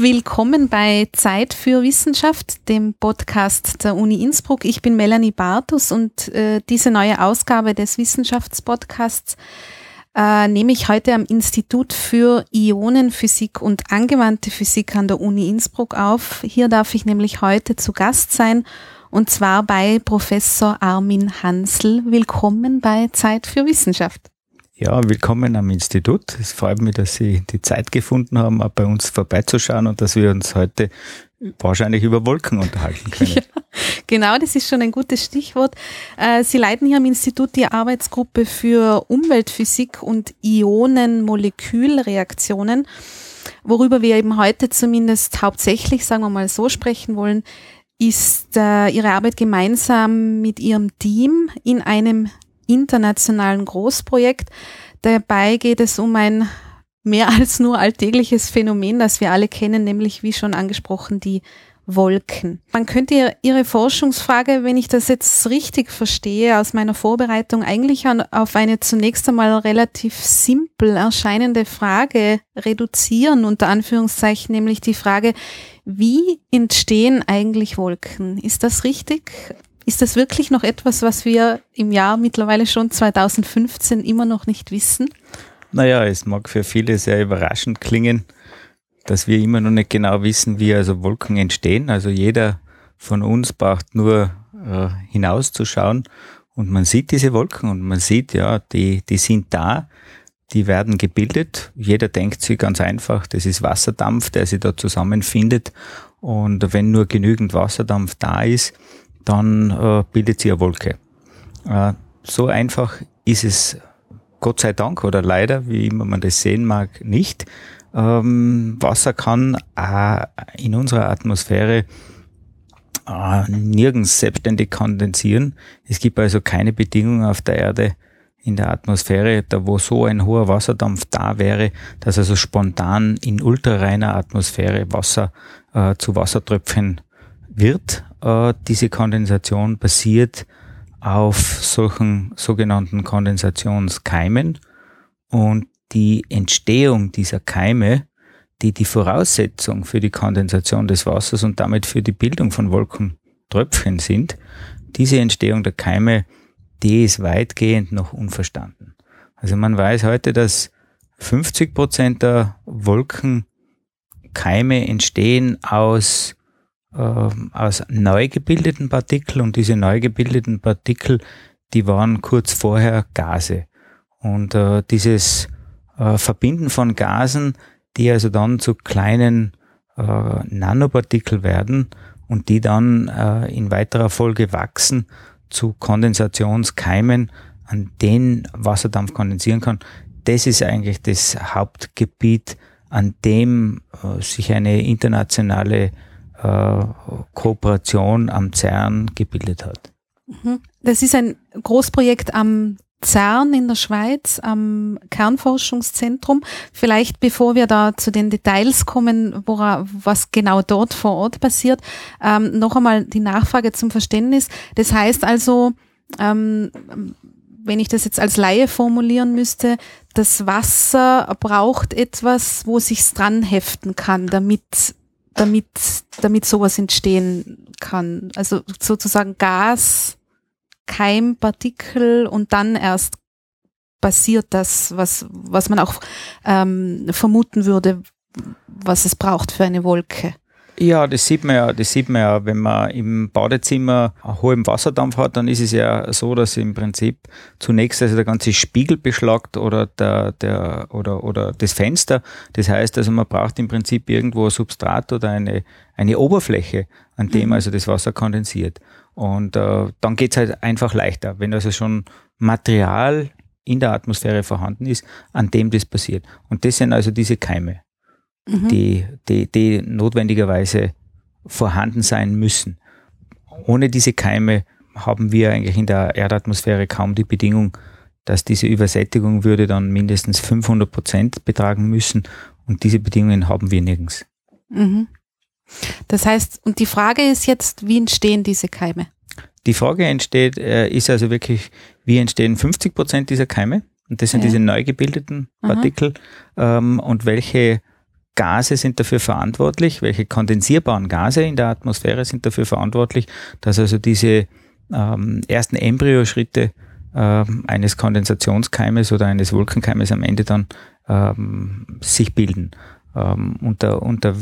Willkommen bei Zeit für Wissenschaft, dem Podcast der Uni Innsbruck. Ich bin Melanie Bartus und äh, diese neue Ausgabe des Wissenschaftspodcasts äh, nehme ich heute am Institut für Ionenphysik und angewandte Physik an der Uni Innsbruck auf. Hier darf ich nämlich heute zu Gast sein und zwar bei Professor Armin Hansl. Willkommen bei Zeit für Wissenschaft. Ja, willkommen am Institut. Es freut mich, dass Sie die Zeit gefunden haben, auch bei uns vorbeizuschauen und dass wir uns heute wahrscheinlich über Wolken unterhalten können. Ja, genau, das ist schon ein gutes Stichwort. Äh, Sie leiten hier am Institut die Arbeitsgruppe für Umweltphysik und Ionenmolekülreaktionen. Worüber wir eben heute zumindest hauptsächlich, sagen wir mal so, sprechen wollen, ist äh, Ihre Arbeit gemeinsam mit Ihrem Team in einem internationalen Großprojekt. Dabei geht es um ein mehr als nur alltägliches Phänomen, das wir alle kennen, nämlich wie schon angesprochen die Wolken. Man könnte Ihre Forschungsfrage, wenn ich das jetzt richtig verstehe, aus meiner Vorbereitung eigentlich auf eine zunächst einmal relativ simpel erscheinende Frage reduzieren, unter Anführungszeichen, nämlich die Frage, wie entstehen eigentlich Wolken? Ist das richtig? Ist das wirklich noch etwas, was wir im Jahr mittlerweile schon 2015 immer noch nicht wissen? Naja, es mag für viele sehr überraschend klingen, dass wir immer noch nicht genau wissen, wie also Wolken entstehen. Also jeder von uns braucht nur äh, hinauszuschauen und man sieht diese Wolken und man sieht, ja, die, die sind da, die werden gebildet. Jeder denkt sich ganz einfach, das ist Wasserdampf, der sich da zusammenfindet. Und wenn nur genügend Wasserdampf da ist, dann äh, bildet sie eine Wolke. Äh, so einfach ist es Gott sei Dank oder leider, wie immer man das sehen mag, nicht. Ähm, Wasser kann äh, in unserer Atmosphäre äh, nirgends selbstständig kondensieren. Es gibt also keine Bedingungen auf der Erde, in der Atmosphäre, da wo so ein hoher Wasserdampf da wäre, dass also spontan in ultrareiner Atmosphäre Wasser äh, zu Wassertröpfchen wird. Äh, diese Kondensation basiert auf solchen sogenannten Kondensationskeimen und die Entstehung dieser Keime, die die Voraussetzung für die Kondensation des Wassers und damit für die Bildung von Wolkentröpfchen sind, diese Entstehung der Keime, die ist weitgehend noch unverstanden. Also man weiß heute, dass 50 Prozent der Wolkenkeime entstehen aus aus neu gebildeten Partikeln und diese neu gebildeten Partikel, die waren kurz vorher Gase. Und äh, dieses äh, Verbinden von Gasen, die also dann zu kleinen äh, Nanopartikel werden und die dann äh, in weiterer Folge wachsen zu Kondensationskeimen, an denen Wasserdampf kondensieren kann, das ist eigentlich das Hauptgebiet, an dem äh, sich eine internationale äh, Kooperation am CERN gebildet hat. Mhm. Das ist ein Großprojekt am CERN in der Schweiz, am Kernforschungszentrum. Vielleicht bevor wir da zu den Details kommen, wora, was genau dort vor Ort passiert, ähm, noch einmal die Nachfrage zum Verständnis. Das heißt also, ähm, wenn ich das jetzt als Laie formulieren müsste, das Wasser braucht etwas, wo sich's dran heften kann, damit damit, damit sowas entstehen kann. Also sozusagen Gas, Keimpartikel und dann erst passiert das, was, was man auch ähm, vermuten würde, was es braucht für eine Wolke. Ja, das sieht man ja, das sieht man ja, wenn man im Badezimmer hohen Wasserdampf hat, dann ist es ja so, dass im Prinzip zunächst also der ganze Spiegel beschlagt oder der, der, oder, oder das Fenster. Das heißt also, man braucht im Prinzip irgendwo ein Substrat oder eine, eine Oberfläche, an dem mhm. also das Wasser kondensiert. Und äh, dann geht's halt einfach leichter, wenn also schon Material in der Atmosphäre vorhanden ist, an dem das passiert. Und das sind also diese Keime mhm. die, die, die notwendigerweise vorhanden sein müssen. Ohne diese Keime haben wir eigentlich in der Erdatmosphäre kaum die Bedingung, dass diese Übersättigung würde dann mindestens 500 Prozent betragen müssen und diese Bedingungen haben wir nirgends. Mhm. Das heißt, und die Frage ist jetzt, wie entstehen diese Keime? Die Frage entsteht, äh, ist also wirklich, wie entstehen 50 Prozent dieser Keime? Und das sind ja. diese neu gebildeten Partikel. Ähm, und welche Gase sind dafür verantwortlich, welche kondensierbaren Gase in der Atmosphäre sind dafür verantwortlich, dass also diese ähm, ersten Embryoschritte ähm, eines Kondensationskeimes oder eines Wolkenkeimes am Ende dann ähm, sich bilden. Ähm, unter, unter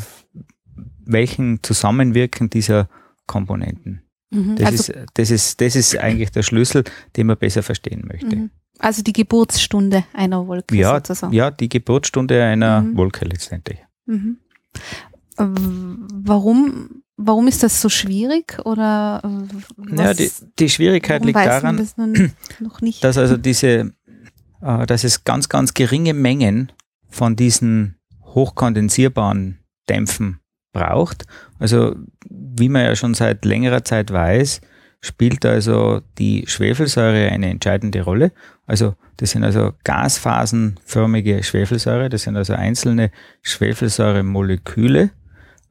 welchen Zusammenwirken dieser Komponenten. Mhm, das, also ist, das, ist, das ist eigentlich der Schlüssel, den man besser verstehen möchte. Mhm. Also die Geburtsstunde einer Wolke ja, sozusagen. Ja, die Geburtsstunde einer mhm. Wolke letztendlich. Mhm. Warum, warum ist das so schwierig? Oder was, ja, die, die Schwierigkeit liegt daran, das dass also diese, äh, dass es ganz, ganz geringe Mengen von diesen hochkondensierbaren Dämpfen braucht. Also wie man ja schon seit längerer Zeit weiß, spielt also die Schwefelsäure eine entscheidende Rolle. Also das sind also gasphasenförmige Schwefelsäure, das sind also einzelne Schwefelsäuremoleküle,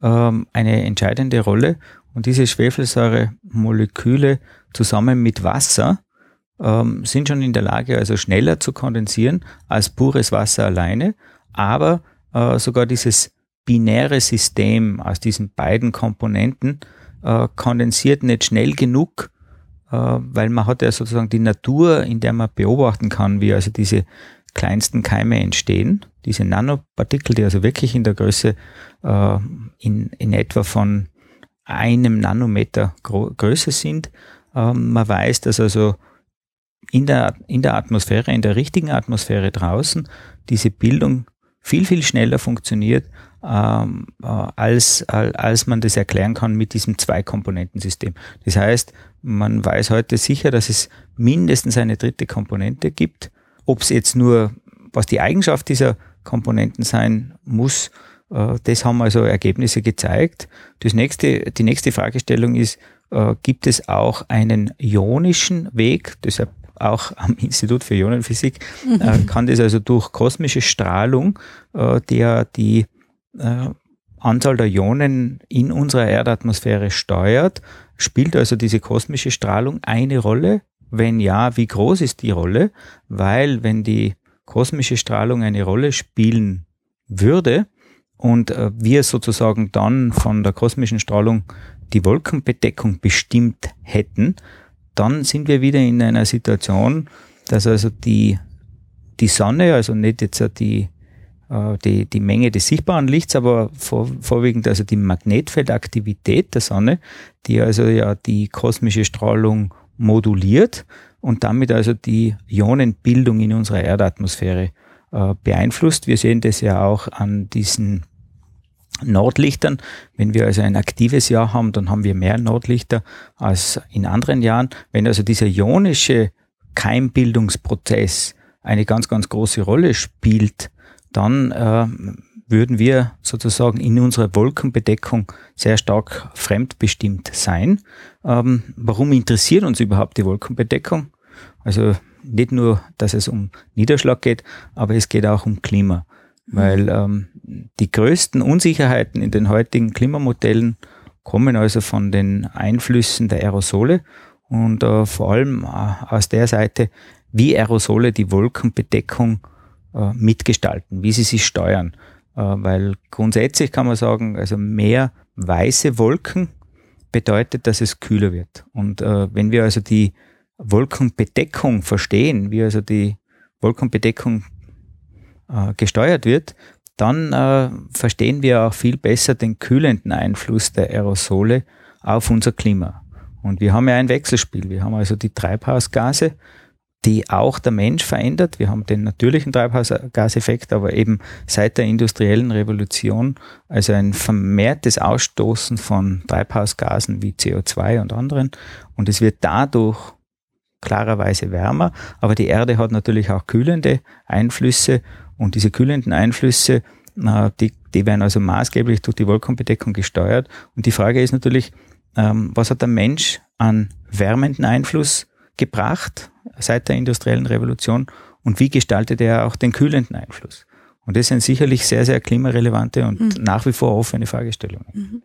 ähm, eine entscheidende Rolle. Und diese Schwefelsäuremoleküle zusammen mit Wasser ähm, sind schon in der Lage, also schneller zu kondensieren als pures Wasser alleine. Aber äh, sogar dieses binäre System aus diesen beiden Komponenten äh, kondensiert nicht schnell genug, weil man hat ja sozusagen die Natur, in der man beobachten kann, wie also diese kleinsten Keime entstehen, diese Nanopartikel, die also wirklich in der Größe äh, in, in etwa von einem Nanometer Größe sind. Ähm, man weiß, dass also in der, in der Atmosphäre, in der richtigen Atmosphäre draußen, diese Bildung viel, viel schneller funktioniert, ähm, äh, als, als man das erklären kann mit diesem Zwei-Komponenten-System. Das heißt, man weiß heute sicher, dass es mindestens eine dritte Komponente gibt. Ob es jetzt nur, was die Eigenschaft dieser Komponenten sein muss, äh, das haben also Ergebnisse gezeigt. Das nächste, die nächste Fragestellung ist, äh, gibt es auch einen ionischen Weg? Deshalb auch am Institut für Ionenphysik äh, kann das also durch kosmische Strahlung, der die Anzahl der Ionen in unserer Erdatmosphäre steuert, spielt also diese kosmische Strahlung eine Rolle? Wenn ja, wie groß ist die Rolle? Weil wenn die kosmische Strahlung eine Rolle spielen würde und äh, wir sozusagen dann von der kosmischen Strahlung die Wolkenbedeckung bestimmt hätten, dann sind wir wieder in einer Situation, dass also die, die Sonne, also nicht jetzt die die, die Menge des sichtbaren Lichts, aber vor, vorwiegend also die Magnetfeldaktivität der Sonne, die also ja die kosmische Strahlung moduliert und damit also die Ionenbildung in unserer Erdatmosphäre äh, beeinflusst. Wir sehen das ja auch an diesen Nordlichtern. Wenn wir also ein aktives Jahr haben, dann haben wir mehr Nordlichter als in anderen Jahren. Wenn also dieser ionische Keimbildungsprozess eine ganz, ganz große Rolle spielt, dann äh, würden wir sozusagen in unserer Wolkenbedeckung sehr stark fremdbestimmt sein. Ähm, warum interessiert uns überhaupt die Wolkenbedeckung? Also nicht nur, dass es um Niederschlag geht, aber es geht auch um Klima. Mhm. Weil ähm, die größten Unsicherheiten in den heutigen Klimamodellen kommen also von den Einflüssen der Aerosole und äh, vor allem äh, aus der Seite, wie Aerosole die Wolkenbedeckung mitgestalten, wie sie sich steuern. Äh, weil grundsätzlich kann man sagen, also mehr weiße Wolken bedeutet, dass es kühler wird. Und äh, wenn wir also die Wolkenbedeckung verstehen, wie also die Wolkenbedeckung äh, gesteuert wird, dann äh, verstehen wir auch viel besser den kühlenden Einfluss der Aerosole auf unser Klima. Und wir haben ja ein Wechselspiel. Wir haben also die Treibhausgase, die auch der Mensch verändert. Wir haben den natürlichen Treibhausgaseffekt, aber eben seit der industriellen Revolution, also ein vermehrtes Ausstoßen von Treibhausgasen wie CO2 und anderen. Und es wird dadurch klarerweise wärmer, aber die Erde hat natürlich auch kühlende Einflüsse und diese kühlenden Einflüsse, die, die werden also maßgeblich durch die Wolkenbedeckung gesteuert. Und die Frage ist natürlich, ähm, was hat der Mensch an wärmenden Einfluss gebracht seit der industriellen Revolution und wie gestaltet er auch den kühlenden Einfluss? Und das sind sicherlich sehr, sehr klimarelevante und mhm. nach wie vor offene Fragestellungen. Mhm.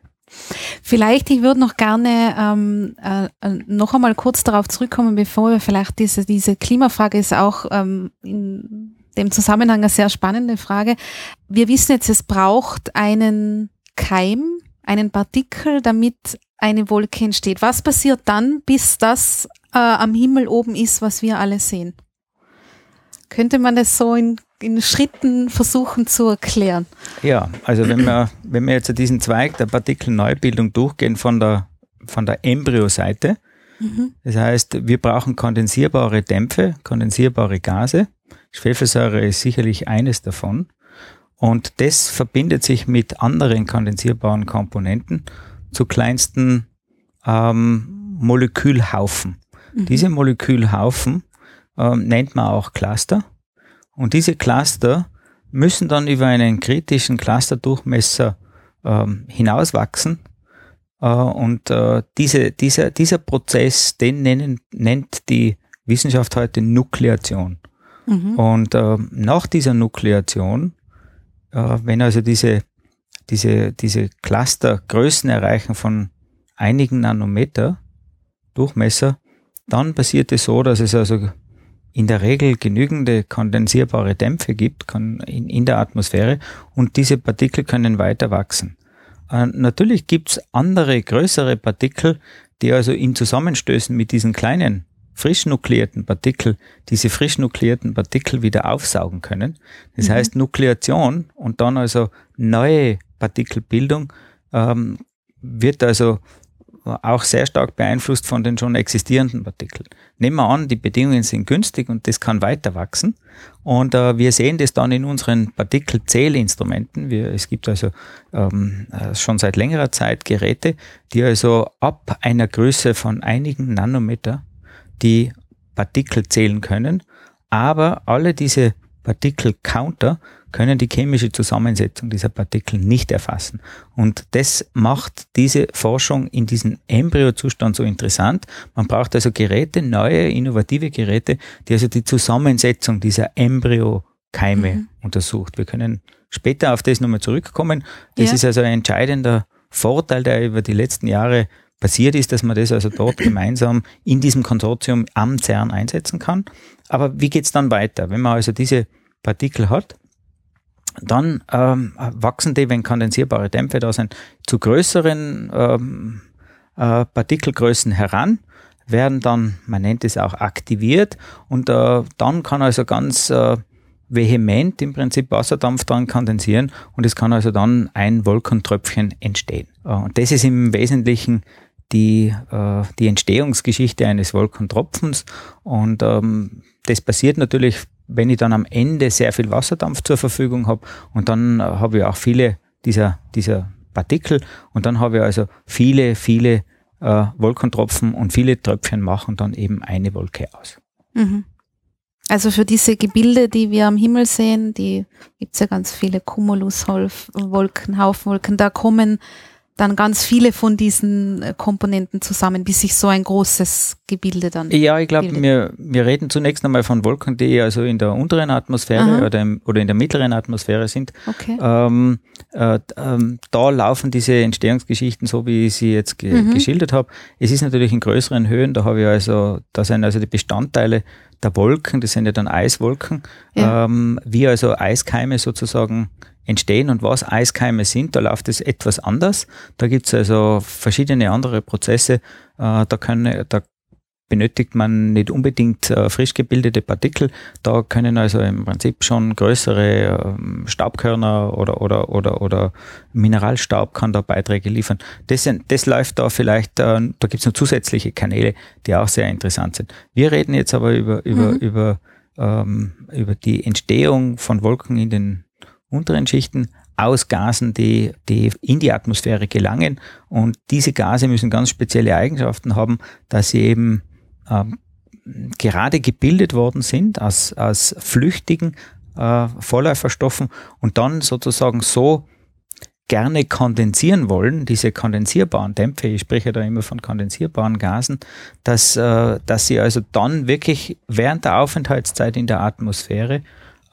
Vielleicht, ich würde noch gerne ähm, äh, noch einmal kurz darauf zurückkommen, bevor wir vielleicht diese, diese Klimafrage ist auch ähm, in dem Zusammenhang eine sehr spannende Frage. Wir wissen jetzt, es braucht einen Keim, einen Partikel, damit eine Wolke entsteht. Was passiert dann, bis das äh, am Himmel oben ist, was wir alle sehen? Könnte man das so in, in Schritten versuchen zu erklären? Ja, also wenn wir, wenn wir jetzt diesen Zweig der Partikelneubildung durchgehen von der, von der Embryoseite, mhm. das heißt, wir brauchen kondensierbare Dämpfe, kondensierbare Gase. Schwefelsäure ist sicherlich eines davon. Und das verbindet sich mit anderen kondensierbaren Komponenten zu kleinsten ähm, Molekülhaufen. Mhm. Diese Molekülhaufen ähm, nennt man auch Cluster. Und diese Cluster müssen dann über einen kritischen Clusterdurchmesser ähm, hinauswachsen. Äh, und äh, diese, dieser, dieser Prozess, den nennen, nennt die Wissenschaft heute Nukleation. Mhm. Und äh, nach dieser Nukleation äh, wenn also diese, diese, diese Cluster Größen erreichen von einigen Nanometer Durchmesser, dann passiert es so, dass es also in der Regel genügende kondensierbare Dämpfe gibt in, in der Atmosphäre und diese Partikel können weiter wachsen. Äh, natürlich gibt's andere, größere Partikel, die also in Zusammenstößen mit diesen kleinen frisch nukleierten Partikel diese frisch nukleierten Partikel wieder aufsaugen können. Das mhm. heißt, Nukleation und dann also neue Partikelbildung ähm, wird also auch sehr stark beeinflusst von den schon existierenden Partikeln. Nehmen wir an, die Bedingungen sind günstig und das kann weiter wachsen. Und äh, wir sehen das dann in unseren Partikelzählinstrumenten. Wir, es gibt also ähm, äh, schon seit längerer Zeit Geräte, die also ab einer Größe von einigen Nanometer die Partikel zählen können, aber alle diese Partikelcounter können die chemische Zusammensetzung dieser Partikel nicht erfassen. Und das macht diese Forschung in diesem Embryozustand so interessant. Man braucht also Geräte, neue, innovative Geräte, die also die Zusammensetzung dieser Embryokeime mhm. untersucht. Wir können später auf das nochmal zurückkommen. Das ja. ist also ein entscheidender Vorteil, der über die letzten Jahre passiert ist, dass man das also dort gemeinsam in diesem Konsortium am CERN einsetzen kann. Aber wie geht's dann weiter? Wenn man also diese Partikel hat, dann ähm, wachsen die, wenn kondensierbare Dämpfe da sind, zu größeren ähm, äh, Partikelgrößen heran, werden dann, man nennt es auch aktiviert und äh, dann kann also ganz äh, vehement im Prinzip Wasserdampf dran kondensieren und es kann also dann ein Wolkentröpfchen entstehen. Äh, und das ist im Wesentlichen die, äh, die Entstehungsgeschichte eines Wolkentropfens. Und ähm, das passiert natürlich, wenn ich dann am Ende sehr viel Wasserdampf zur Verfügung habe und dann äh, habe ich auch viele dieser, dieser Partikel und dann habe ich also viele, viele äh, Wolkentropfen und viele Tröpfchen machen dann eben eine Wolke aus. Mhm. Also für diese Gebilde, die wir am Himmel sehen, die gibt es ja ganz viele Cumuluswolken, Haufenwolken, da kommen dann ganz viele von diesen äh, Komponenten zusammen, bis sich so ein großes Gebilde dann. Ja, ich glaube, wir, wir reden zunächst einmal von Wolken, die also in der unteren Atmosphäre oder, im, oder in der mittleren Atmosphäre sind. Okay. Ähm, äh, ähm, da laufen diese Entstehungsgeschichten so, wie ich sie jetzt ge mhm. geschildert habe. Es ist natürlich in größeren Höhen, da habe ich also, da sind also die Bestandteile der Wolken, das sind ja dann Eiswolken, ja. Ähm, wie also Eiskeime sozusagen entstehen und was Eiskeime sind, da läuft es etwas anders. Da gibt es also verschiedene andere Prozesse. Äh, da, können, da benötigt man nicht unbedingt äh, frisch gebildete Partikel. Da können also im Prinzip schon größere ähm, Staubkörner oder, oder, oder, oder Mineralstaub kann da Beiträge liefern. Das, das läuft da vielleicht, äh, da gibt es noch zusätzliche Kanäle, die auch sehr interessant sind. Wir reden jetzt aber über, über, mhm. über, ähm, über die Entstehung von Wolken in den unteren Schichten aus Gasen, die, die in die Atmosphäre gelangen. Und diese Gase müssen ganz spezielle Eigenschaften haben, dass sie eben ähm, gerade gebildet worden sind aus, aus flüchtigen äh, Vorläuferstoffen und dann sozusagen so gerne kondensieren wollen, diese kondensierbaren Dämpfe, ich spreche da immer von kondensierbaren Gasen, dass, äh, dass sie also dann wirklich während der Aufenthaltszeit in der Atmosphäre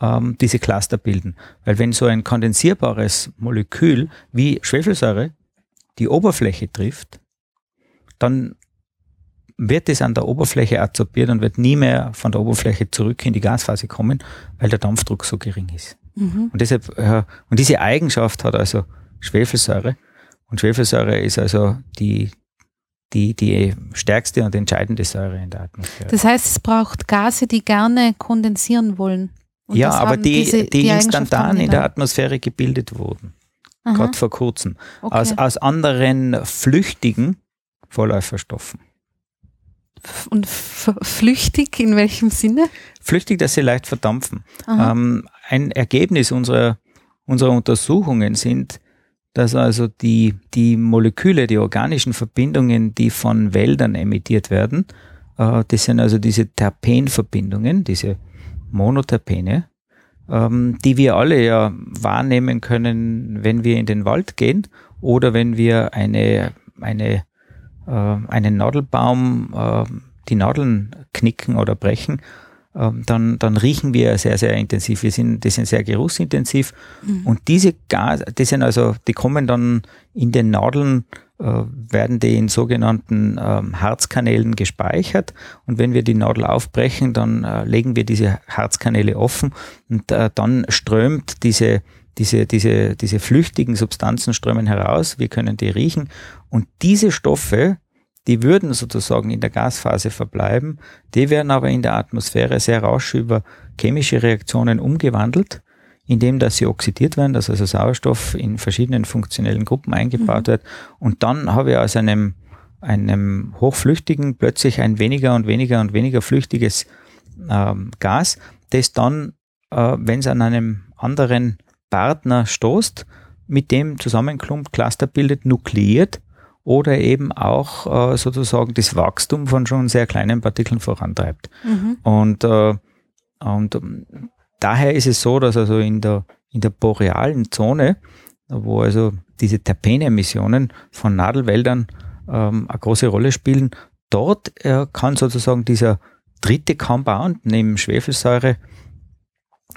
ähm, diese Cluster bilden. Weil wenn so ein kondensierbares Molekül wie Schwefelsäure die Oberfläche trifft, dann wird es an der Oberfläche adsorbiert und wird nie mehr von der Oberfläche zurück in die Gasphase kommen, weil der Dampfdruck so gering ist. Mhm. Und deshalb, äh, und diese Eigenschaft hat also Schwefelsäure. Und Schwefelsäure ist also die, die, die stärkste und entscheidende Säure in der Atmosphäre. Das heißt, es braucht Gase, die gerne kondensieren wollen. Und ja, aber die, diese, die, die instantan in der Atmosphäre gebildet wurden. Gerade vor kurzem. Okay. Aus, aus anderen flüchtigen Vorläuferstoffen. Und flüchtig in welchem Sinne? Flüchtig, dass sie leicht verdampfen. Ähm, ein Ergebnis unserer, unserer Untersuchungen sind, dass also die, die Moleküle, die organischen Verbindungen, die von Wäldern emittiert werden, äh, das sind also diese Terpenverbindungen, diese Monoterpene, ähm, die wir alle ja wahrnehmen können, wenn wir in den Wald gehen oder wenn wir eine, eine, äh, einen Nadelbaum, äh, die Nadeln knicken oder brechen ähm, dann, dann riechen wir sehr, sehr intensiv. Wir sind, die sind sehr geruchsintensiv. Mhm. Und diese Gas, die sind also, die kommen dann in den Nadeln, äh, werden die in sogenannten ähm, Herzkanälen gespeichert. Und wenn wir die Nadel aufbrechen, dann äh, legen wir diese Herzkanäle offen und äh, dann strömt diese, diese, diese, diese flüchtigen Substanzen strömen heraus. Wir können die riechen. Und diese Stoffe, die würden sozusagen in der Gasphase verbleiben, die werden aber in der Atmosphäre sehr rasch über chemische Reaktionen umgewandelt, indem dass sie oxidiert werden, dass also Sauerstoff in verschiedenen funktionellen Gruppen eingebaut mhm. wird. Und dann habe ich aus einem, einem hochflüchtigen plötzlich ein weniger und weniger und weniger flüchtiges ähm, Gas, das dann, äh, wenn es an einem anderen Partner stoßt, mit dem zusammenklumpt, Cluster bildet, nukleiert oder eben auch äh, sozusagen das Wachstum von schon sehr kleinen Partikeln vorantreibt. Mhm. Und, äh, und ähm, daher ist es so, dass also in der, in der borealen Zone, wo also diese Terpenemissionen von Nadelwäldern ähm, eine große Rolle spielen, dort äh, kann sozusagen dieser dritte Compound neben Schwefelsäure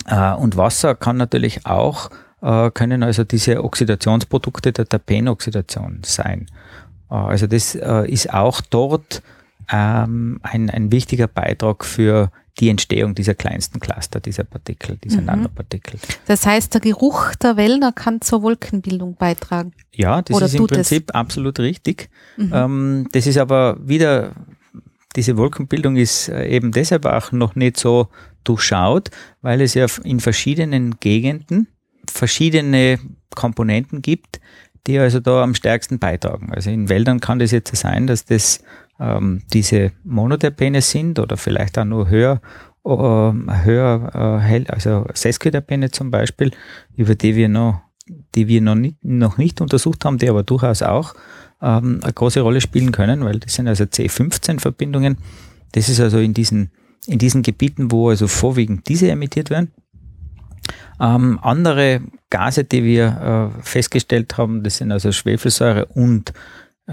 äh, und Wasser kann natürlich auch äh, können also diese Oxidationsprodukte der Terpenoxidation sein. Äh, also das äh, ist auch dort ähm, ein, ein wichtiger Beitrag für die Entstehung dieser kleinsten Cluster, dieser Partikel, dieser mhm. Nanopartikel. Das heißt, der Geruch der Wälder kann zur Wolkenbildung beitragen. Ja, das Oder ist im Prinzip es? absolut richtig. Mhm. Ähm, das ist aber wieder, diese Wolkenbildung ist eben deshalb auch noch nicht so durchschaut, weil es ja in verschiedenen Gegenden verschiedene Komponenten gibt, die also da am stärksten beitragen. Also in Wäldern kann das jetzt sein, dass das ähm, diese Monoterpene sind oder vielleicht auch nur höher, äh, höher äh, hell, also Sesquiterpene zum Beispiel, über die wir noch, die wir noch nicht, noch nicht untersucht haben, die aber durchaus auch ähm, eine große Rolle spielen können, weil das sind also C15-Verbindungen. Das ist also in diesen, in diesen Gebieten, wo also vorwiegend diese emittiert werden. Ähm, andere Gase, die wir äh, festgestellt haben, das sind also Schwefelsäure und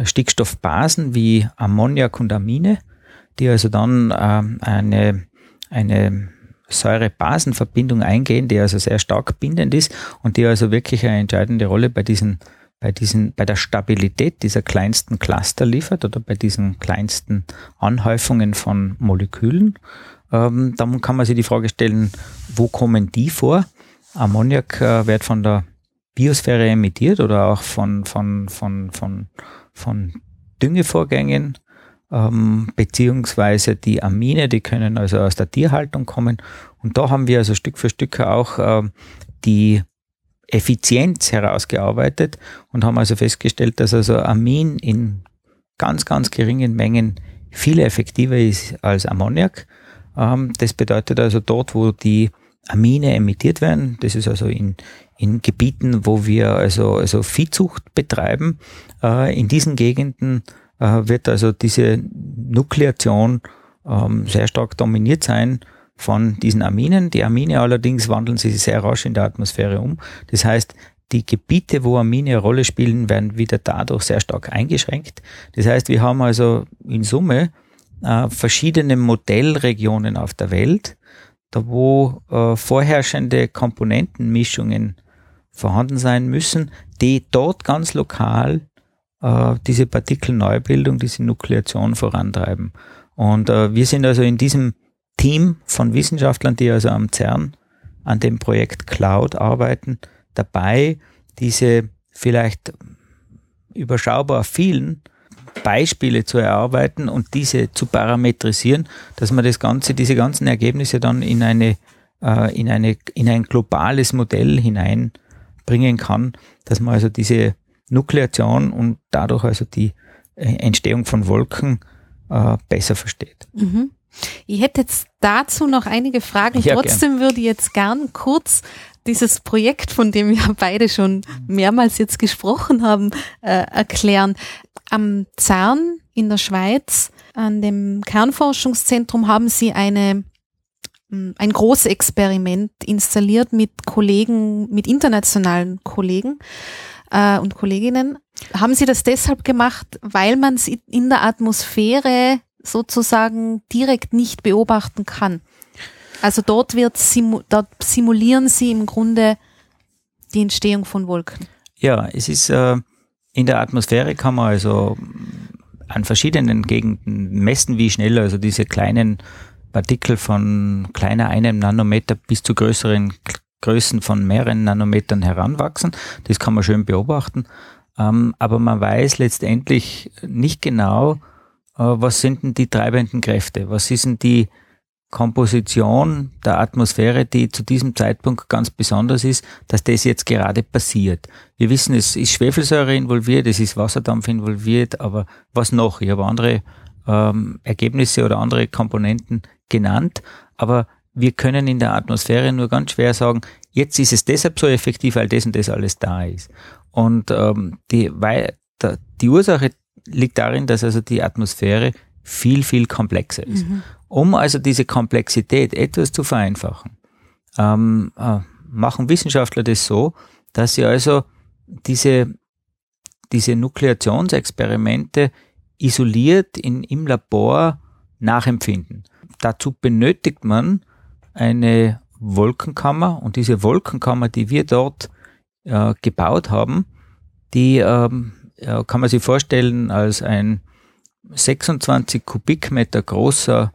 Stickstoffbasen wie Ammoniak und Amine, die also dann ähm, eine, eine Säure-Basen-Verbindung eingehen, die also sehr stark bindend ist und die also wirklich eine entscheidende Rolle bei diesen bei diesen, bei der Stabilität dieser kleinsten Cluster liefert oder bei diesen kleinsten Anhäufungen von Molekülen. Ähm, dann kann man sich die Frage stellen, wo kommen die vor? Ammoniak äh, wird von der Biosphäre emittiert oder auch von, von, von, von, von Düngevorgängen, ähm, beziehungsweise die Amine, die können also aus der Tierhaltung kommen. Und da haben wir also Stück für Stück auch äh, die Effizienz herausgearbeitet und haben also festgestellt, dass also Amin in ganz, ganz geringen Mengen viel effektiver ist als Ammoniak. Ähm, das bedeutet also dort, wo die Amine emittiert werden. Das ist also in, in Gebieten, wo wir also, also Viehzucht betreiben. Äh, in diesen Gegenden äh, wird also diese Nukleation ähm, sehr stark dominiert sein von diesen Aminen. Die Amine allerdings wandeln sich sehr rasch in der Atmosphäre um. Das heißt, die Gebiete, wo Amine eine Rolle spielen, werden wieder dadurch sehr stark eingeschränkt. Das heißt, wir haben also in Summe äh, verschiedene Modellregionen auf der Welt, da wo äh, vorherrschende Komponentenmischungen vorhanden sein müssen, die dort ganz lokal äh, diese Partikelneubildung, diese Nukleation vorantreiben. Und äh, wir sind also in diesem Team von Wissenschaftlern, die also am CERN an dem Projekt Cloud arbeiten, dabei, diese vielleicht überschaubar vielen Beispiele zu erarbeiten und diese zu parametrisieren, dass man das Ganze, diese ganzen Ergebnisse dann in eine, äh, in eine, in ein globales Modell hineinbringen kann, dass man also diese Nukleation und dadurch also die äh, Entstehung von Wolken äh, besser versteht. Mhm. Ich hätte jetzt dazu noch einige Fragen. Ja, Trotzdem gern. würde ich jetzt gern kurz dieses Projekt, von dem wir beide schon mehrmals jetzt gesprochen haben, äh, erklären. Am CERN in der Schweiz, an dem Kernforschungszentrum, haben Sie eine hm, ein Großexperiment installiert mit Kollegen, mit internationalen Kollegen äh, und Kolleginnen. Haben Sie das deshalb gemacht, weil man es in der Atmosphäre sozusagen direkt nicht beobachten kann? Also dort wird simu dort simulieren Sie im Grunde die Entstehung von Wolken. Ja, es ist äh, in der Atmosphäre kann man also an verschiedenen Gegenden messen, wie schnell also diese kleinen Partikel von kleiner einem Nanometer bis zu größeren Größen von mehreren Nanometern heranwachsen. Das kann man schön beobachten. Ähm, aber man weiß letztendlich nicht genau, äh, was sind denn die treibenden Kräfte? Was ist denn die Komposition der Atmosphäre, die zu diesem Zeitpunkt ganz besonders ist, dass das jetzt gerade passiert. Wir wissen, es ist Schwefelsäure involviert, es ist Wasserdampf involviert, aber was noch? Ich habe andere ähm, Ergebnisse oder andere Komponenten genannt, aber wir können in der Atmosphäre nur ganz schwer sagen, jetzt ist es deshalb so effektiv, weil das und das alles da ist. Und ähm, die, weil, die Ursache liegt darin, dass also die Atmosphäre viel, viel komplexer ist. Mhm. Um also diese Komplexität etwas zu vereinfachen, ähm, äh, machen Wissenschaftler das so, dass sie also diese, diese Nukleationsexperimente isoliert in, im Labor nachempfinden. Dazu benötigt man eine Wolkenkammer und diese Wolkenkammer, die wir dort äh, gebaut haben, die ähm, ja, kann man sich vorstellen als ein 26 Kubikmeter großer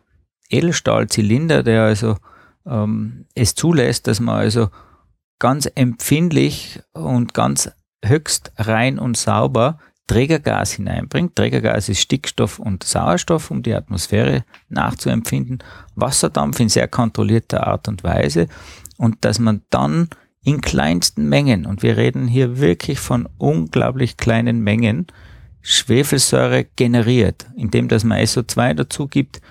Edelstahlzylinder, der also ähm, es zulässt, dass man also ganz empfindlich und ganz höchst rein und sauber Trägergas hineinbringt. Trägergas ist Stickstoff und Sauerstoff, um die Atmosphäre nachzuempfinden. Wasserdampf in sehr kontrollierter Art und Weise. Und dass man dann in kleinsten Mengen, und wir reden hier wirklich von unglaublich kleinen Mengen, Schwefelsäure generiert, indem dass man SO2 dazu gibt,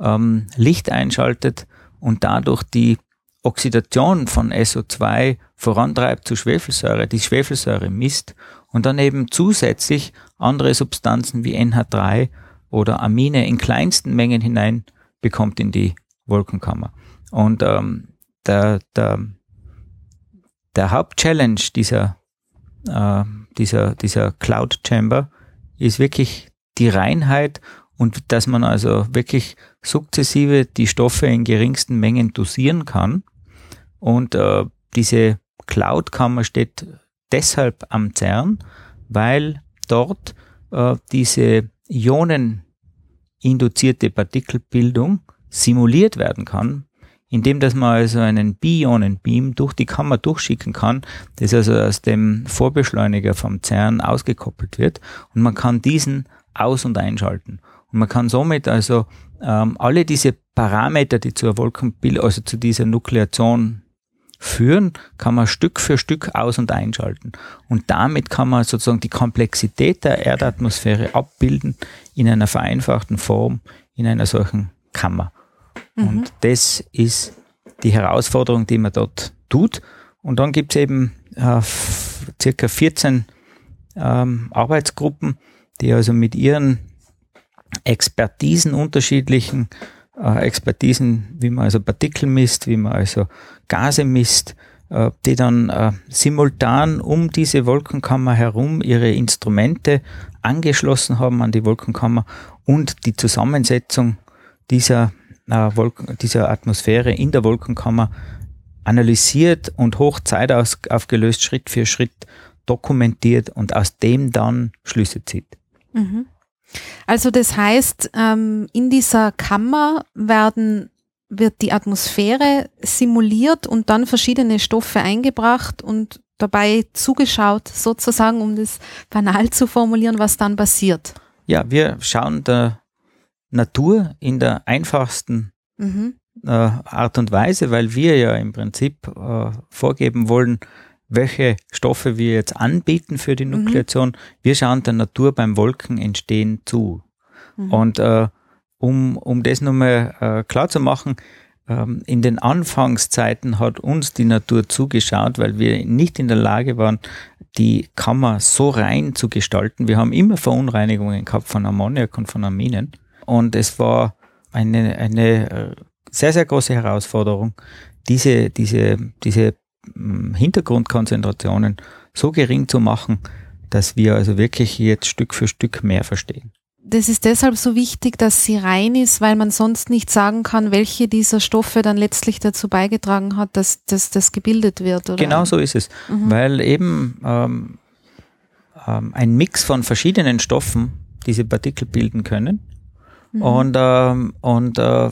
ähm, Licht einschaltet und dadurch die Oxidation von SO2 vorantreibt zu Schwefelsäure, die Schwefelsäure misst und dann eben zusätzlich andere Substanzen wie NH3 oder Amine in kleinsten Mengen hinein bekommt in die Wolkenkammer. Und ähm, der, der, der Hauptchallenge dieser, äh, dieser, dieser Cloud Chamber ist wirklich die Reinheit und dass man also wirklich sukzessive die Stoffe in geringsten Mengen dosieren kann. Und äh, diese Cloud-Kammer steht deshalb am CERN, weil dort äh, diese ioneninduzierte Partikelbildung simuliert werden kann, indem dass man also einen Bi-Ionen-Beam durch die Kammer durchschicken kann, das also aus dem Vorbeschleuniger vom CERN ausgekoppelt wird und man kann diesen aus- und einschalten. Und man kann somit also ähm, alle diese Parameter, die zur Wolkenbild, also zu dieser Nukleation führen, kann man Stück für Stück aus- und einschalten. Und damit kann man sozusagen die Komplexität der Erdatmosphäre abbilden in einer vereinfachten Form in einer solchen Kammer. Mhm. Und das ist die Herausforderung, die man dort tut. Und dann gibt es eben äh, circa 14 ähm, Arbeitsgruppen, die also mit ihren Expertisen, unterschiedlichen äh, Expertisen, wie man also Partikel misst, wie man also Gase misst, äh, die dann äh, simultan um diese Wolkenkammer herum ihre Instrumente angeschlossen haben an die Wolkenkammer und die Zusammensetzung dieser, äh, Wolken, dieser Atmosphäre in der Wolkenkammer analysiert und hoch Zeit aufgelöst Schritt für Schritt dokumentiert und aus dem dann Schlüsse zieht. Mhm. Also das heißt, ähm, in dieser Kammer werden wird die Atmosphäre simuliert und dann verschiedene Stoffe eingebracht und dabei zugeschaut, sozusagen, um das banal zu formulieren, was dann passiert. Ja, wir schauen der Natur in der einfachsten mhm. äh, Art und Weise, weil wir ja im Prinzip äh, vorgeben wollen, welche Stoffe wir jetzt anbieten für die mhm. Nukleation. Mhm. Wir schauen der Natur beim Wolkenentstehen zu. Mhm. Und äh, um, um das nochmal äh, klar zu machen, ähm, in den Anfangszeiten hat uns die Natur zugeschaut, weil wir nicht in der Lage waren, die Kammer so rein zu gestalten. Wir haben immer Verunreinigungen gehabt von Ammoniak und von Aminen. Und es war eine, eine äh, sehr, sehr große Herausforderung, diese, diese, diese Hintergrundkonzentrationen so gering zu machen, dass wir also wirklich jetzt Stück für Stück mehr verstehen. Das ist deshalb so wichtig, dass sie rein ist, weil man sonst nicht sagen kann, welche dieser Stoffe dann letztlich dazu beigetragen hat, dass, dass das gebildet wird. Oder? Genau so ist es, mhm. weil eben ähm, ähm, ein Mix von verschiedenen Stoffen diese Partikel bilden können mhm. und, ähm, und äh,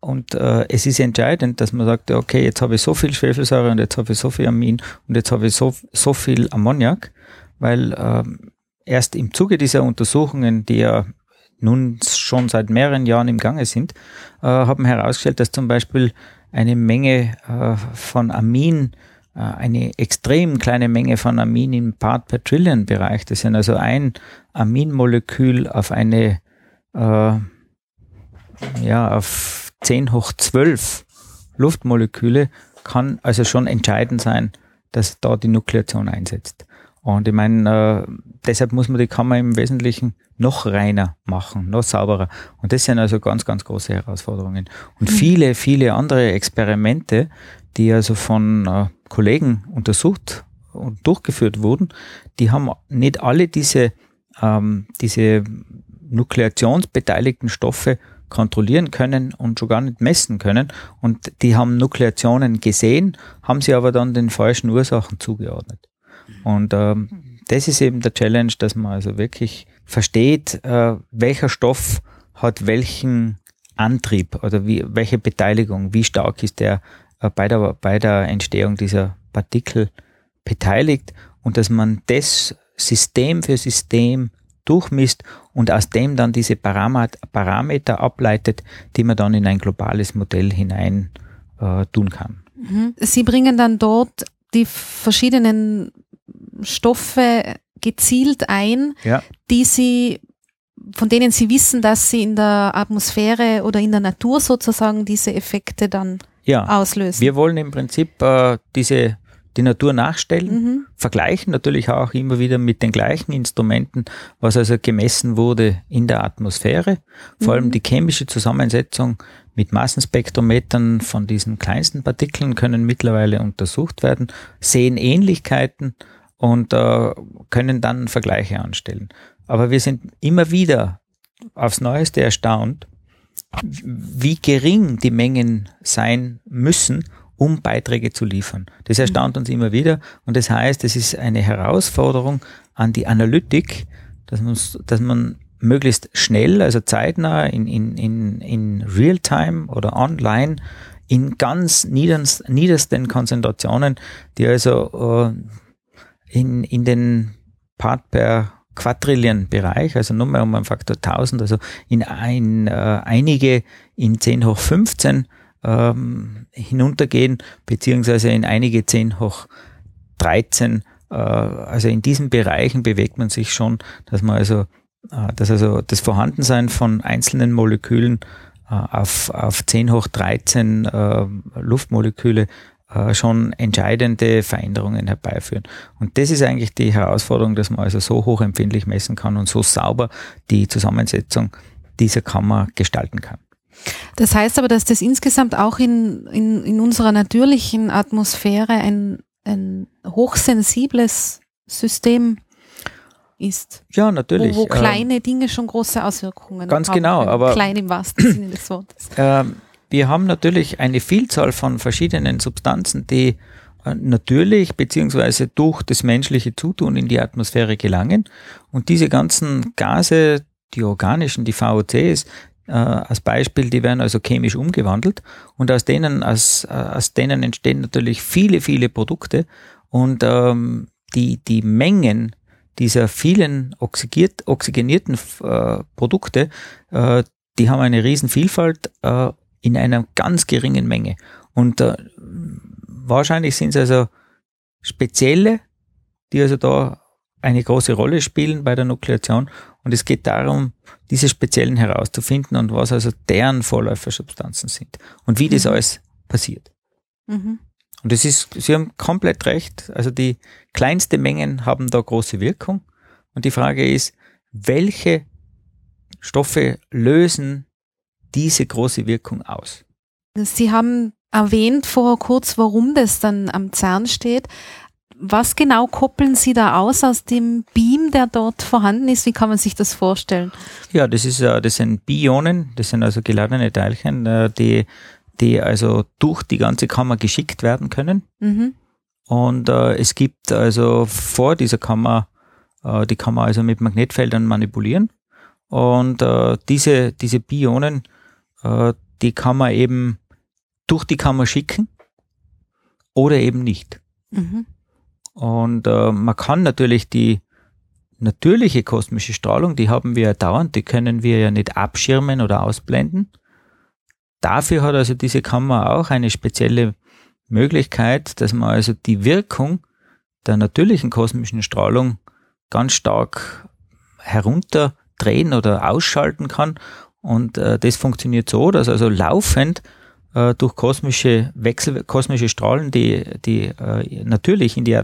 und äh, es ist entscheidend, dass man sagt, okay, jetzt habe ich so viel Schwefelsäure und jetzt habe ich so viel Amin und jetzt habe ich so, so viel Ammoniak, weil ähm, erst im Zuge dieser Untersuchungen, die ja nun schon seit mehreren Jahren im Gange sind, äh, haben herausgestellt, dass zum Beispiel eine Menge äh, von Amin, äh, eine extrem kleine Menge von Amin im Part per Trillion Bereich, das sind also ein Aminmolekül auf eine äh, ja, auf 10 hoch 12 Luftmoleküle kann also schon entscheidend sein, dass da die Nukleation einsetzt. Und ich meine, äh, deshalb muss man die Kammer im Wesentlichen noch reiner machen, noch sauberer. Und das sind also ganz, ganz große Herausforderungen. Und mhm. viele, viele andere Experimente, die also von äh, Kollegen untersucht und durchgeführt wurden, die haben nicht alle diese, ähm, diese nukleationsbeteiligten Stoffe kontrollieren können und schon gar nicht messen können. Und die haben Nukleationen gesehen, haben sie aber dann den falschen Ursachen zugeordnet. Und ähm, das ist eben der Challenge, dass man also wirklich versteht, äh, welcher Stoff hat welchen Antrieb oder wie, welche Beteiligung, wie stark ist der äh, bei, der, bei der Entstehung dieser Partikel beteiligt und dass man das System für System durchmisst und aus dem dann diese Parameter ableitet, die man dann in ein globales Modell hinein äh, tun kann. Mhm. Sie bringen dann dort die verschiedenen Stoffe gezielt ein, ja. die Sie von denen Sie wissen, dass sie in der Atmosphäre oder in der Natur sozusagen diese Effekte dann ja. auslösen. Wir wollen im Prinzip äh, diese die Natur nachstellen, mhm. vergleichen natürlich auch immer wieder mit den gleichen Instrumenten, was also gemessen wurde in der Atmosphäre. Vor mhm. allem die chemische Zusammensetzung mit Massenspektrometern von diesen kleinsten Partikeln können mittlerweile untersucht werden, sehen Ähnlichkeiten und äh, können dann Vergleiche anstellen. Aber wir sind immer wieder aufs Neueste erstaunt, wie gering die Mengen sein müssen, um Beiträge zu liefern. Das erstaunt uns immer wieder und das heißt, es ist eine Herausforderung an die Analytik, dass man, dass man möglichst schnell, also zeitnah in, in, in, in Realtime oder online in ganz niederst, niedersten Konzentrationen, die also äh, in, in den Part per Quadrillion Bereich, also nur mal um einen Faktor 1000, also in ein, äh, einige in 10 hoch 15 ähm, hinuntergehen, beziehungsweise in einige 10 hoch 13. Äh, also in diesen Bereichen bewegt man sich schon, dass man also, äh, dass also das Vorhandensein von einzelnen Molekülen äh, auf, auf 10 hoch 13 äh, Luftmoleküle äh, schon entscheidende Veränderungen herbeiführen. Und das ist eigentlich die Herausforderung, dass man also so hochempfindlich messen kann und so sauber die Zusammensetzung dieser Kammer gestalten kann. Das heißt aber, dass das insgesamt auch in, in, in unserer natürlichen Atmosphäre ein, ein hochsensibles System ist. Ja, natürlich. Wo, wo kleine ähm, Dinge schon große Auswirkungen ganz haben. Ganz genau, aber. Klein im wahrsten Sinne des Wortes. Ähm, wir haben natürlich eine Vielzahl von verschiedenen Substanzen, die äh, natürlich beziehungsweise durch das menschliche Zutun in die Atmosphäre gelangen. Und diese ganzen Gase, die organischen, die VOCs, äh, als Beispiel, die werden also chemisch umgewandelt und aus denen, aus, äh, aus denen entstehen natürlich viele, viele Produkte und ähm, die, die Mengen dieser vielen oxigiert, oxygenierten äh, Produkte, äh, die haben eine Riesenvielfalt äh, in einer ganz geringen Menge. Und äh, wahrscheinlich sind es also spezielle, die also da eine große Rolle spielen bei der Nukleation. Und es geht darum, diese speziellen herauszufinden und was also deren Vorläufersubstanzen sind und wie mhm. das alles passiert. Mhm. Und es ist, Sie haben komplett recht. Also die kleinste Mengen haben da große Wirkung. Und die Frage ist, welche Stoffe lösen diese große Wirkung aus? Sie haben erwähnt vorher kurz, warum das dann am CERN steht. Was genau koppeln Sie da aus aus dem Beam, der dort vorhanden ist? Wie kann man sich das vorstellen? Ja, das ist das sind Bionen, das sind also geladene Teilchen, äh, die die also durch die ganze Kammer geschickt werden können. Mhm. Und äh, es gibt also vor dieser Kammer, äh, die kann man also mit Magnetfeldern manipulieren. Und äh, diese, diese Bionen, äh, die kann man eben durch die Kammer schicken oder eben nicht. Mhm. Und äh, man kann natürlich die natürliche kosmische Strahlung, die haben wir ja dauernd, die können wir ja nicht abschirmen oder ausblenden. Dafür hat also diese Kammer auch eine spezielle Möglichkeit, dass man also die Wirkung der natürlichen kosmischen Strahlung ganz stark herunterdrehen oder ausschalten kann. Und äh, das funktioniert so, dass also laufend äh, durch kosmische Wechsel, kosmische Strahlen, die, die äh, natürlich in, die,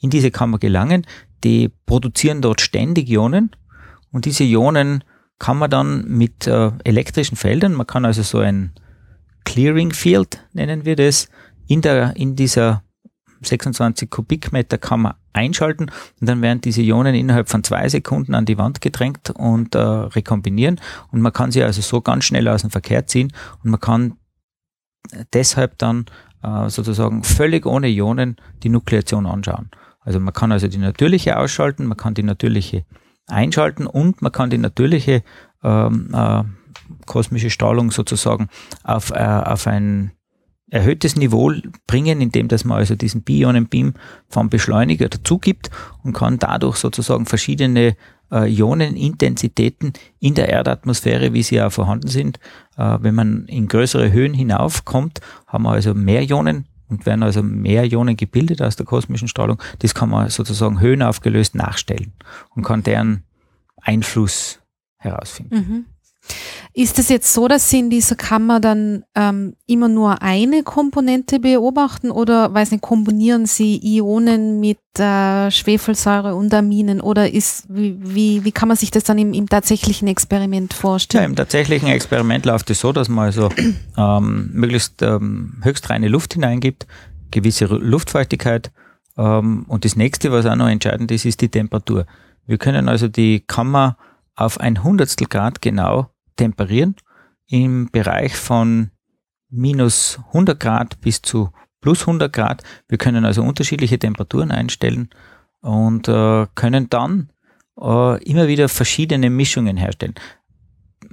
in diese Kammer gelangen, die produzieren dort ständig Ionen. Und diese Ionen kann man dann mit äh, elektrischen Feldern, man kann also so ein Clearing Field, nennen wir das, in, der, in dieser 26 Kubikmeter Kammer einschalten. Und dann werden diese Ionen innerhalb von zwei Sekunden an die Wand gedrängt und äh, rekombinieren. Und man kann sie also so ganz schnell aus dem Verkehr ziehen. Und man kann deshalb dann äh, sozusagen völlig ohne Ionen die Nukleation anschauen. Also man kann also die natürliche ausschalten, man kann die natürliche einschalten und man kann die natürliche ähm, äh, kosmische Strahlung sozusagen auf, äh, auf ein erhöhtes Niveau bringen, indem dass man also diesen Bi-Ionen-Beam vom Beschleuniger dazu gibt und kann dadurch sozusagen verschiedene äh, Ionenintensitäten in der Erdatmosphäre, wie sie ja vorhanden sind. Äh, wenn man in größere Höhen hinaufkommt, haben wir also mehr Ionen und werden also mehr Ionen gebildet aus der kosmischen Strahlung. Das kann man sozusagen höhenaufgelöst nachstellen und kann deren Einfluss herausfinden. Mhm. Ist es jetzt so, dass Sie in dieser Kammer dann ähm, immer nur eine Komponente beobachten oder weiß nicht, kombinieren Sie Ionen mit äh, Schwefelsäure und Aminen oder ist wie, wie, wie kann man sich das dann im, im tatsächlichen Experiment vorstellen? Ja, im tatsächlichen Experiment läuft es so, dass man also ähm, möglichst ähm, höchst reine Luft hineingibt, gewisse Luftfeuchtigkeit ähm, und das nächste, was auch noch entscheidend ist, ist die Temperatur. Wir können also die Kammer auf ein Hundertstel Grad genau temperieren im Bereich von minus 100 Grad bis zu plus 100 Grad. Wir können also unterschiedliche Temperaturen einstellen und äh, können dann äh, immer wieder verschiedene Mischungen herstellen.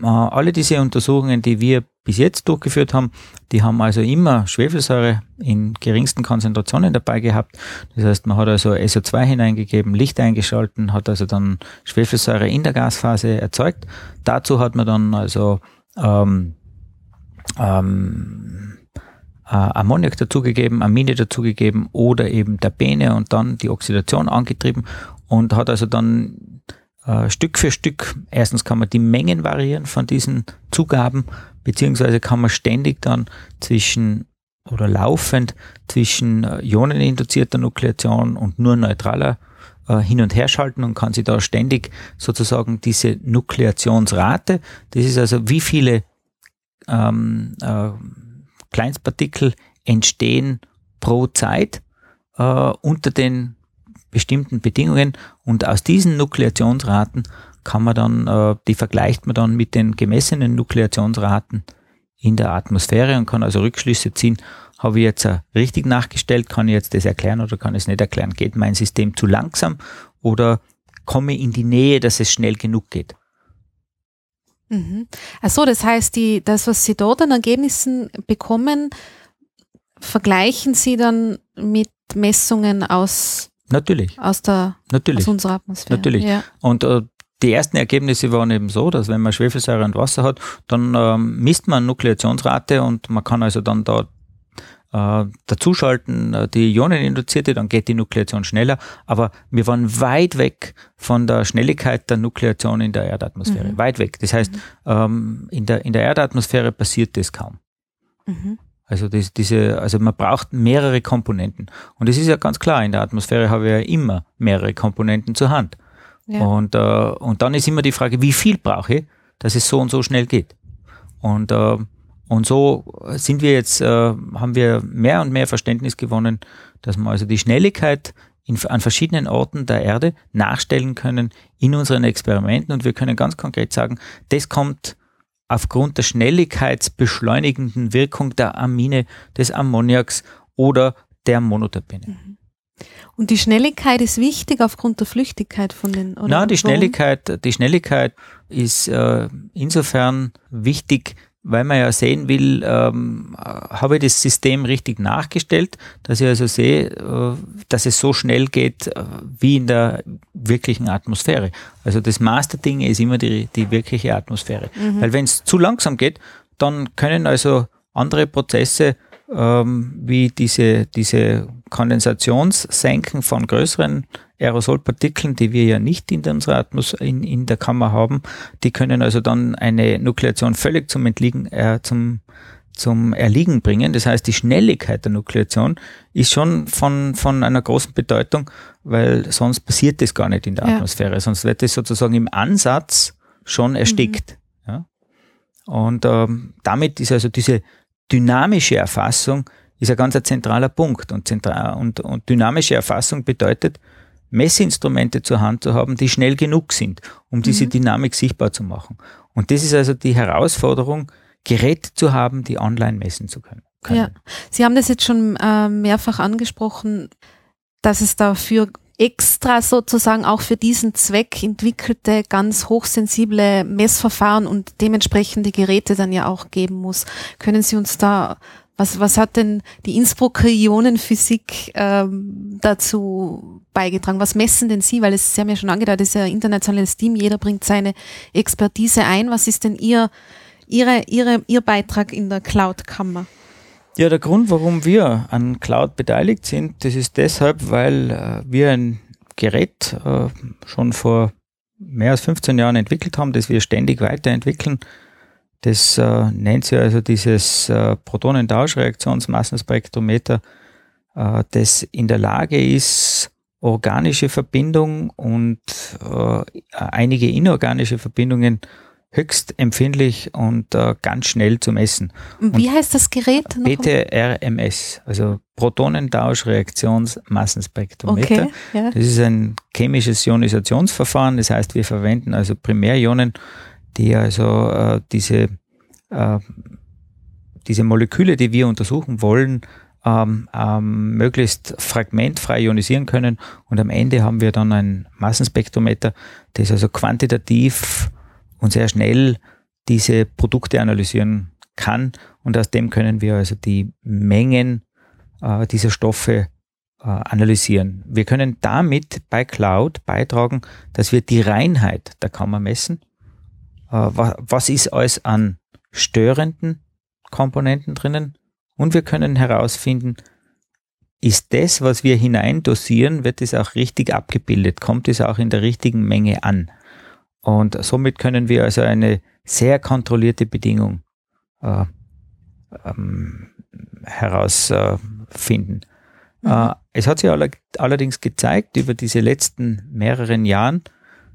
Äh, alle diese Untersuchungen, die wir bis jetzt durchgeführt haben, die haben also immer Schwefelsäure in geringsten Konzentrationen dabei gehabt. Das heißt, man hat also SO2 hineingegeben, Licht eingeschalten, hat also dann Schwefelsäure in der Gasphase erzeugt. Dazu hat man dann also ähm, ähm, äh, Ammoniak dazugegeben, Amine dazugegeben oder eben Terpene und dann die Oxidation angetrieben und hat also dann äh, Stück für Stück, erstens kann man die Mengen variieren von diesen Zugaben, beziehungsweise kann man ständig dann zwischen oder laufend zwischen äh, ioneninduzierter Nukleation und nur neutraler äh, hin und her schalten und kann sie da ständig sozusagen diese Nukleationsrate, das ist also wie viele ähm, äh, Kleinstpartikel entstehen pro Zeit äh, unter den bestimmten Bedingungen und aus diesen Nukleationsraten kann man dann, äh, die vergleicht man dann mit den gemessenen Nukleationsraten in der Atmosphäre und kann also Rückschlüsse ziehen. Habe ich jetzt uh, richtig nachgestellt? Kann ich jetzt das erklären oder kann ich es nicht erklären? Geht mein System zu langsam oder komme in die Nähe, dass es schnell genug geht? Mhm. Also das heißt, die, das, was Sie dort an Ergebnissen bekommen, vergleichen Sie dann mit Messungen aus Natürlich. Aus, der, Natürlich. aus unserer Atmosphäre. Natürlich. Ja. Und äh, die ersten Ergebnisse waren eben so, dass wenn man Schwefelsäure und Wasser hat, dann ähm, misst man Nukleationsrate und man kann also dann da äh, dazuschalten, äh, die Ioneninduzierte, dann geht die Nukleation schneller. Aber wir waren weit weg von der Schnelligkeit der Nukleation in der Erdatmosphäre. Mhm. Weit weg. Das heißt, mhm. ähm, in, der, in der Erdatmosphäre passiert das kaum. Mhm. Also das, diese, also man braucht mehrere Komponenten. Und es ist ja ganz klar, in der Atmosphäre haben wir ja immer mehrere Komponenten zur Hand. Ja. Und, äh, und dann ist immer die Frage, wie viel brauche ich, dass es so und so schnell geht. Und, äh, und so sind wir jetzt, äh, haben wir mehr und mehr Verständnis gewonnen, dass wir also die Schnelligkeit in, an verschiedenen Orten der Erde nachstellen können in unseren Experimenten. Und wir können ganz konkret sagen, das kommt aufgrund der schnelligkeitsbeschleunigenden Wirkung der Amine des Ammoniaks oder der Monoterpene. Mhm. Und die Schnelligkeit ist wichtig aufgrund der Flüchtigkeit von den. Oder Na, die Schnelligkeit, die Schnelligkeit ist äh, insofern wichtig, weil man ja sehen will, ähm, habe ich das System richtig nachgestellt, dass ich also sehe, äh, dass es so schnell geht äh, wie in der wirklichen Atmosphäre. Also das Dinge ist immer die, die wirkliche Atmosphäre. Mhm. Weil wenn es zu langsam geht, dann können also andere Prozesse ähm, wie diese, diese Kondensationssenken von größeren Aerosolpartikeln, die wir ja nicht in, unserer Atmos in, in der Kammer haben, die können also dann eine Nukleation völlig zum Entliegen, äh, zum, zum Erliegen bringen. Das heißt, die Schnelligkeit der Nukleation ist schon von, von einer großen Bedeutung, weil sonst passiert das gar nicht in der ja. Atmosphäre. Sonst wird es sozusagen im Ansatz schon erstickt. Mhm. Ja? Und ähm, damit ist also diese dynamische Erfassung ist ein ganz ein zentraler Punkt. Und, zentral, und, und dynamische Erfassung bedeutet, Messinstrumente zur Hand zu haben, die schnell genug sind, um diese mhm. Dynamik sichtbar zu machen. Und das ist also die Herausforderung, Geräte zu haben, die online messen zu können. Ja, Sie haben das jetzt schon äh, mehrfach angesprochen, dass es dafür extra sozusagen auch für diesen Zweck entwickelte, ganz hochsensible Messverfahren und dementsprechende Geräte dann ja auch geben muss. Können Sie uns da was, was hat denn die Innsbrucker Ionenphysik ähm, dazu beigetragen? Was messen denn Sie? Weil es, Sie haben ja schon angedeutet, es ist ja ein internationales Team, jeder bringt seine Expertise ein. Was ist denn Ihr, Ihre, Ihre, Ihr Beitrag in der Cloud-Kammer? Ja, der Grund, warum wir an Cloud beteiligt sind, das ist deshalb, weil äh, wir ein Gerät äh, schon vor mehr als 15 Jahren entwickelt haben, das wir ständig weiterentwickeln das äh, nennt sich also dieses äh, Protonentauschreaktionsmassenspektrometer, äh, das in der Lage ist, organische Verbindungen und äh, einige inorganische Verbindungen höchst empfindlich und äh, ganz schnell zu messen. Wie und heißt das Gerät? BTRMS, also Protonentauschreaktionsmassenspektrometer. Okay, ja. Das ist ein chemisches Ionisationsverfahren, das heißt, wir verwenden also Primärionen die also äh, diese, äh, diese Moleküle, die wir untersuchen wollen, ähm, ähm, möglichst fragmentfrei ionisieren können. Und am Ende haben wir dann ein Massenspektrometer, das also quantitativ und sehr schnell diese Produkte analysieren kann. Und aus dem können wir also die Mengen äh, dieser Stoffe äh, analysieren. Wir können damit bei Cloud beitragen, dass wir die Reinheit der Kammer messen was ist alles an störenden Komponenten drinnen und wir können herausfinden, ist das, was wir hineindosieren, wird es auch richtig abgebildet, kommt es auch in der richtigen Menge an. Und somit können wir also eine sehr kontrollierte Bedingung äh, ähm, herausfinden. Mhm. Äh, es hat sich allerdings gezeigt über diese letzten mehreren Jahren,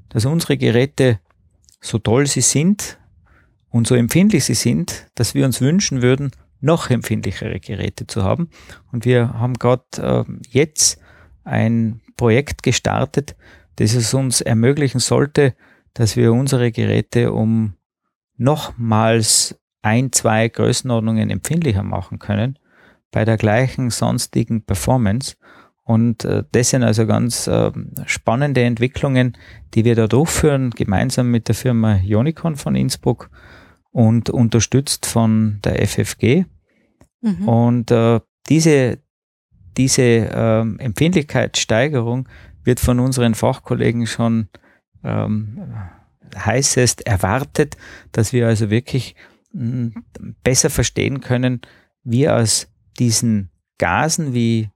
dass unsere Geräte so toll sie sind und so empfindlich sie sind, dass wir uns wünschen würden, noch empfindlichere Geräte zu haben. Und wir haben gerade äh, jetzt ein Projekt gestartet, das es uns ermöglichen sollte, dass wir unsere Geräte um nochmals ein, zwei Größenordnungen empfindlicher machen können bei der gleichen sonstigen Performance. Und äh, das sind also ganz äh, spannende Entwicklungen, die wir da durchführen, gemeinsam mit der Firma Jonicon von Innsbruck und unterstützt von der FFG. Mhm. Und äh, diese, diese äh, Empfindlichkeitssteigerung wird von unseren Fachkollegen schon ähm, heißest erwartet, dass wir also wirklich mh, besser verstehen können, wie aus diesen Gasen wie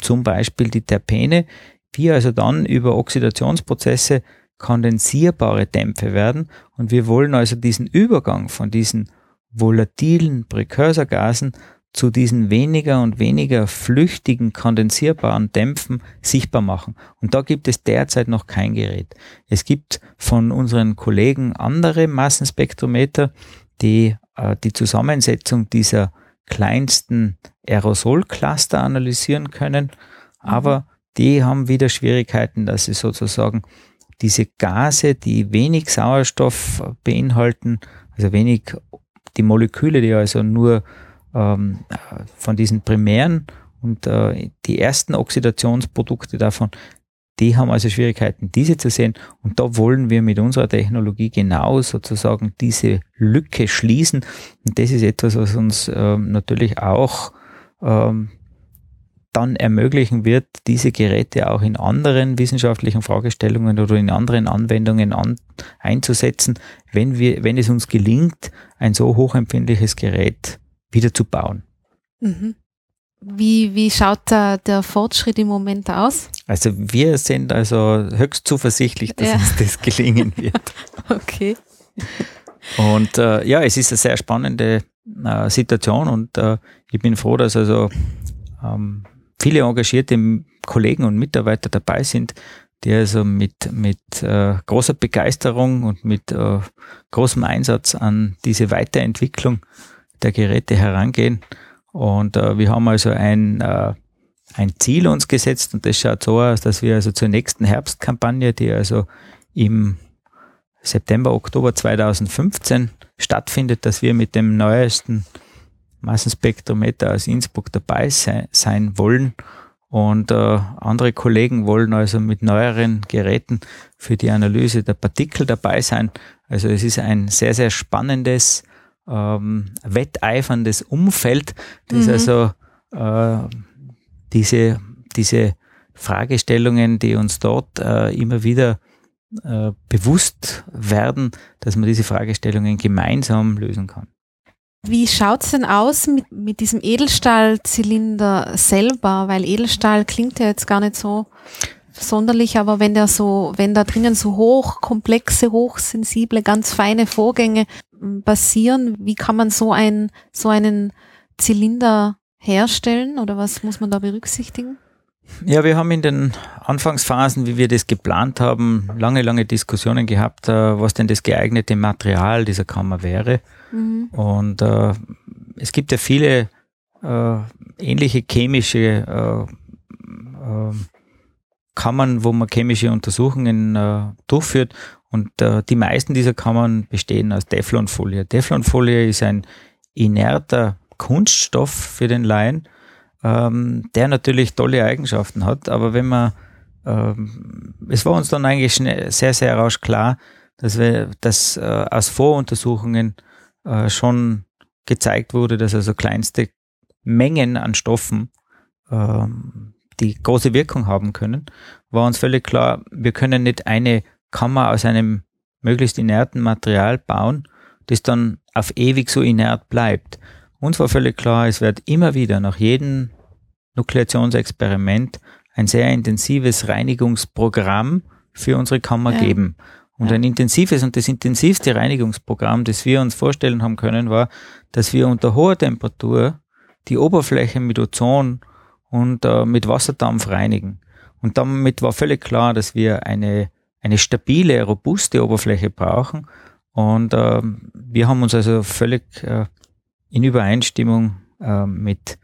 zum Beispiel die Terpene, wie also dann über Oxidationsprozesse kondensierbare Dämpfe werden und wir wollen also diesen Übergang von diesen volatilen Präkursorgasen zu diesen weniger und weniger flüchtigen kondensierbaren Dämpfen sichtbar machen. Und da gibt es derzeit noch kein Gerät. Es gibt von unseren Kollegen andere Massenspektrometer, die äh, die Zusammensetzung dieser kleinsten Aerosolcluster analysieren können, mhm. aber die haben wieder Schwierigkeiten, dass sie sozusagen diese Gase, die wenig Sauerstoff beinhalten, also wenig die Moleküle, die also nur ähm, von diesen primären und äh, die ersten Oxidationsprodukte davon, die haben also Schwierigkeiten, diese zu sehen. Und da wollen wir mit unserer Technologie genau sozusagen diese Lücke schließen. Und das ist etwas, was uns ähm, natürlich auch ähm, dann ermöglichen wird, diese Geräte auch in anderen wissenschaftlichen Fragestellungen oder in anderen Anwendungen an, einzusetzen, wenn wir, wenn es uns gelingt, ein so hochempfindliches Gerät wieder zu bauen. Mhm. Wie, wie schaut da der Fortschritt im Moment aus? Also wir sind also höchst zuversichtlich, dass ja. uns das gelingen wird. okay. Und äh, ja, es ist eine sehr spannende äh, Situation und äh, ich bin froh, dass also ähm, viele engagierte Kollegen und Mitarbeiter dabei sind, die also mit, mit äh, großer Begeisterung und mit äh, großem Einsatz an diese Weiterentwicklung der Geräte herangehen. Und äh, wir haben also ein, äh, ein Ziel uns gesetzt und das schaut so aus, dass wir also zur nächsten Herbstkampagne, die also im September, Oktober 2015 stattfindet, dass wir mit dem neuesten Massenspektrometer aus Innsbruck dabei sein, sein wollen. Und äh, andere Kollegen wollen also mit neueren Geräten für die Analyse der Partikel dabei sein. Also es ist ein sehr, sehr spannendes ähm, wetteiferndes Umfeld, das mhm. also äh, diese, diese Fragestellungen, die uns dort äh, immer wieder äh, bewusst werden, dass man diese Fragestellungen gemeinsam lösen kann. Wie schaut's denn aus mit, mit diesem Edelstahlzylinder selber? Weil Edelstahl klingt ja jetzt gar nicht so sonderlich, aber wenn der so, wenn da drinnen so hoch, komplexe, hochsensible, ganz feine Vorgänge passieren, wie kann man so ein, so einen Zylinder herstellen oder was muss man da berücksichtigen? Ja, wir haben in den Anfangsphasen, wie wir das geplant haben, lange, lange Diskussionen gehabt, äh, was denn das geeignete Material dieser Kammer wäre. Mhm. Und äh, es gibt ja viele äh, ähnliche chemische äh, äh, Kammern, wo man chemische Untersuchungen äh, durchführt. Und äh, die meisten dieser Kammern bestehen aus Teflonfolie. Teflonfolie ist ein inerter Kunststoff für den Laien, ähm, der natürlich tolle Eigenschaften hat. Aber wenn man, ähm, es war uns dann eigentlich schnell, sehr, sehr rasch klar, dass wir, dass äh, aus Voruntersuchungen äh, schon gezeigt wurde, dass also kleinste Mengen an Stoffen ähm, die große Wirkung haben können, war uns völlig klar, wir können nicht eine Kammer aus einem möglichst inerten Material bauen, das dann auf ewig so inert bleibt. Uns war völlig klar, es wird immer wieder nach jedem Nukleationsexperiment ein sehr intensives Reinigungsprogramm für unsere Kammer ja. geben. Und ein intensives und das intensivste Reinigungsprogramm, das wir uns vorstellen haben können, war, dass wir unter hoher Temperatur die Oberfläche mit Ozon und äh, mit Wasserdampf reinigen. Und damit war völlig klar, dass wir eine, eine stabile, robuste Oberfläche brauchen. Und äh, wir haben uns also völlig äh, in Übereinstimmung äh, mit,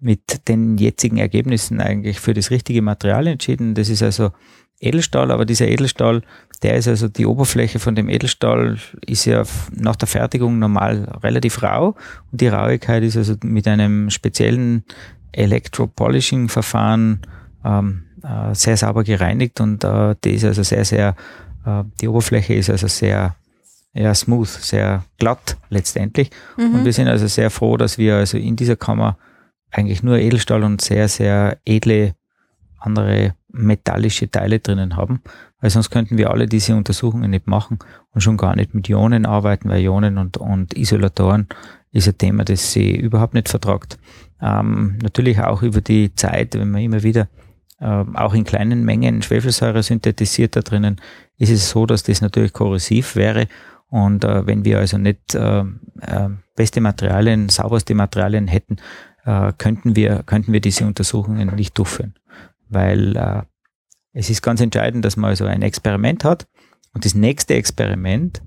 mit den jetzigen Ergebnissen eigentlich für das richtige Material entschieden. Das ist also Edelstahl, aber dieser Edelstahl, der ist also die Oberfläche von dem Edelstahl ist ja nach der Fertigung normal relativ rau und die Rauigkeit ist also mit einem speziellen Electropolishing-Verfahren ähm, äh, sehr sauber gereinigt und äh, die ist also sehr, sehr, äh, die Oberfläche ist also sehr ja, smooth, sehr glatt letztendlich. Mhm. Und wir sind also sehr froh, dass wir also in dieser Kammer eigentlich nur Edelstahl und sehr, sehr edle andere metallische Teile drinnen haben, weil sonst könnten wir alle diese Untersuchungen nicht machen und schon gar nicht mit Ionen arbeiten, weil Ionen und, und Isolatoren ist ein Thema, das sie überhaupt nicht vertragt. Ähm, natürlich auch über die Zeit, wenn man immer wieder ähm, auch in kleinen Mengen Schwefelsäure synthetisiert da drinnen, ist es so, dass das natürlich korrosiv wäre. Und äh, wenn wir also nicht äh, äh, beste Materialien, sauberste Materialien hätten, äh, könnten wir könnten wir diese Untersuchungen nicht durchführen. Weil äh, es ist ganz entscheidend, dass man also ein Experiment hat und das nächste Experiment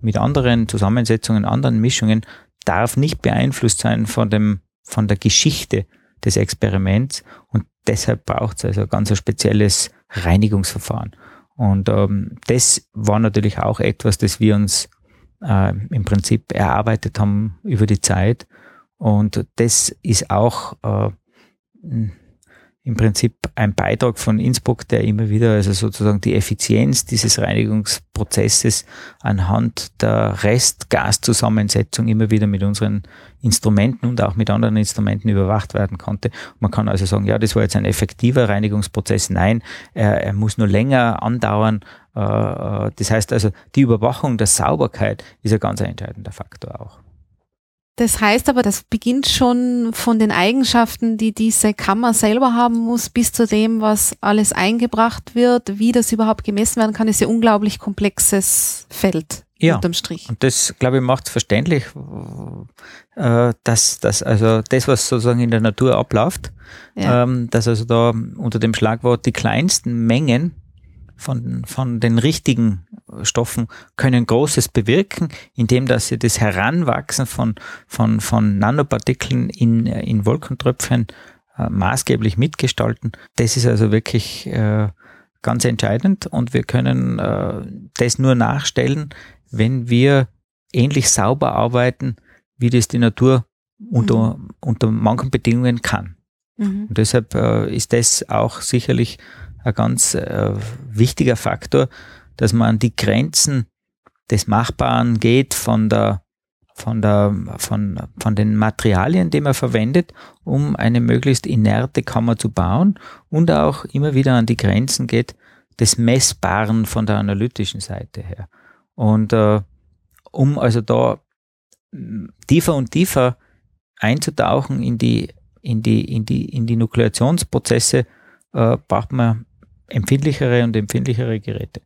mit anderen Zusammensetzungen, anderen Mischungen darf nicht beeinflusst sein von dem, von der Geschichte des Experiments und deshalb braucht es also ein ganz spezielles Reinigungsverfahren. Und ähm, das war natürlich auch etwas, das wir uns äh, im Prinzip erarbeitet haben über die Zeit. Und das ist auch äh, im Prinzip ein Beitrag von Innsbruck, der immer wieder also sozusagen die Effizienz dieses Reinigungsprozesses anhand der Restgaszusammensetzung immer wieder mit unseren Instrumenten und auch mit anderen Instrumenten überwacht werden konnte. Man kann also sagen, ja, das war jetzt ein effektiver Reinigungsprozess. Nein, er, er muss nur länger andauern. Äh, äh, das heißt also, die Überwachung der Sauberkeit ist ein ganz entscheidender Faktor auch. Das heißt aber, das beginnt schon von den Eigenschaften, die diese Kammer selber haben muss, bis zu dem, was alles eingebracht wird, wie das überhaupt gemessen werden kann, ist ja unglaublich komplexes Feld ja, unterm Strich. Und das, glaube ich, macht verständlich, äh, dass, dass also das, was sozusagen in der Natur abläuft, ja. ähm, dass also da unter dem Schlagwort die kleinsten Mengen von, von den richtigen Stoffen können Großes bewirken, indem dass sie das Heranwachsen von, von, von Nanopartikeln in, in Wolkentröpfchen äh, maßgeblich mitgestalten. Das ist also wirklich äh, ganz entscheidend und wir können äh, das nur nachstellen, wenn wir ähnlich sauber arbeiten, wie das die Natur unter, mhm. unter manchen Bedingungen kann. Mhm. Und deshalb äh, ist das auch sicherlich ein ganz äh, wichtiger Faktor, dass man an die Grenzen des Machbaren geht von der von der von von den Materialien, die man verwendet, um eine möglichst inerte Kammer zu bauen und auch immer wieder an die Grenzen geht des Messbaren von der analytischen Seite her. Und äh, um also da tiefer und tiefer einzutauchen in die in die in die in die Nukleationsprozesse äh, braucht man empfindlichere und empfindlichere Geräte.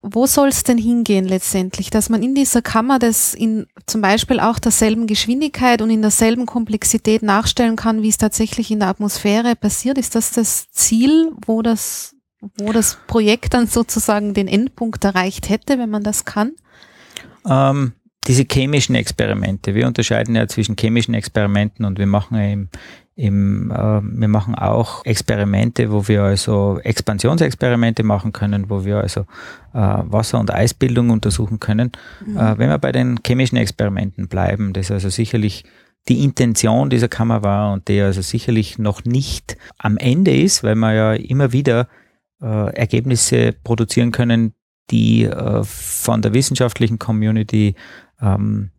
Wo soll es denn hingehen letztendlich, dass man in dieser Kammer das in zum Beispiel auch derselben Geschwindigkeit und in derselben Komplexität nachstellen kann, wie es tatsächlich in der Atmosphäre passiert? Ist das das Ziel, wo das, wo das Projekt dann sozusagen den Endpunkt erreicht hätte, wenn man das kann? Ähm, diese chemischen Experimente. Wir unterscheiden ja zwischen chemischen Experimenten und wir machen ja im, im, äh, wir machen auch Experimente, wo wir also Expansionsexperimente machen können, wo wir also äh, Wasser- und Eisbildung untersuchen können. Mhm. Äh, wenn wir bei den chemischen Experimenten bleiben, das also sicherlich die Intention dieser Kammer war und der also sicherlich noch nicht am Ende ist, weil wir ja immer wieder äh, Ergebnisse produzieren können, die äh, von der wissenschaftlichen Community ähm,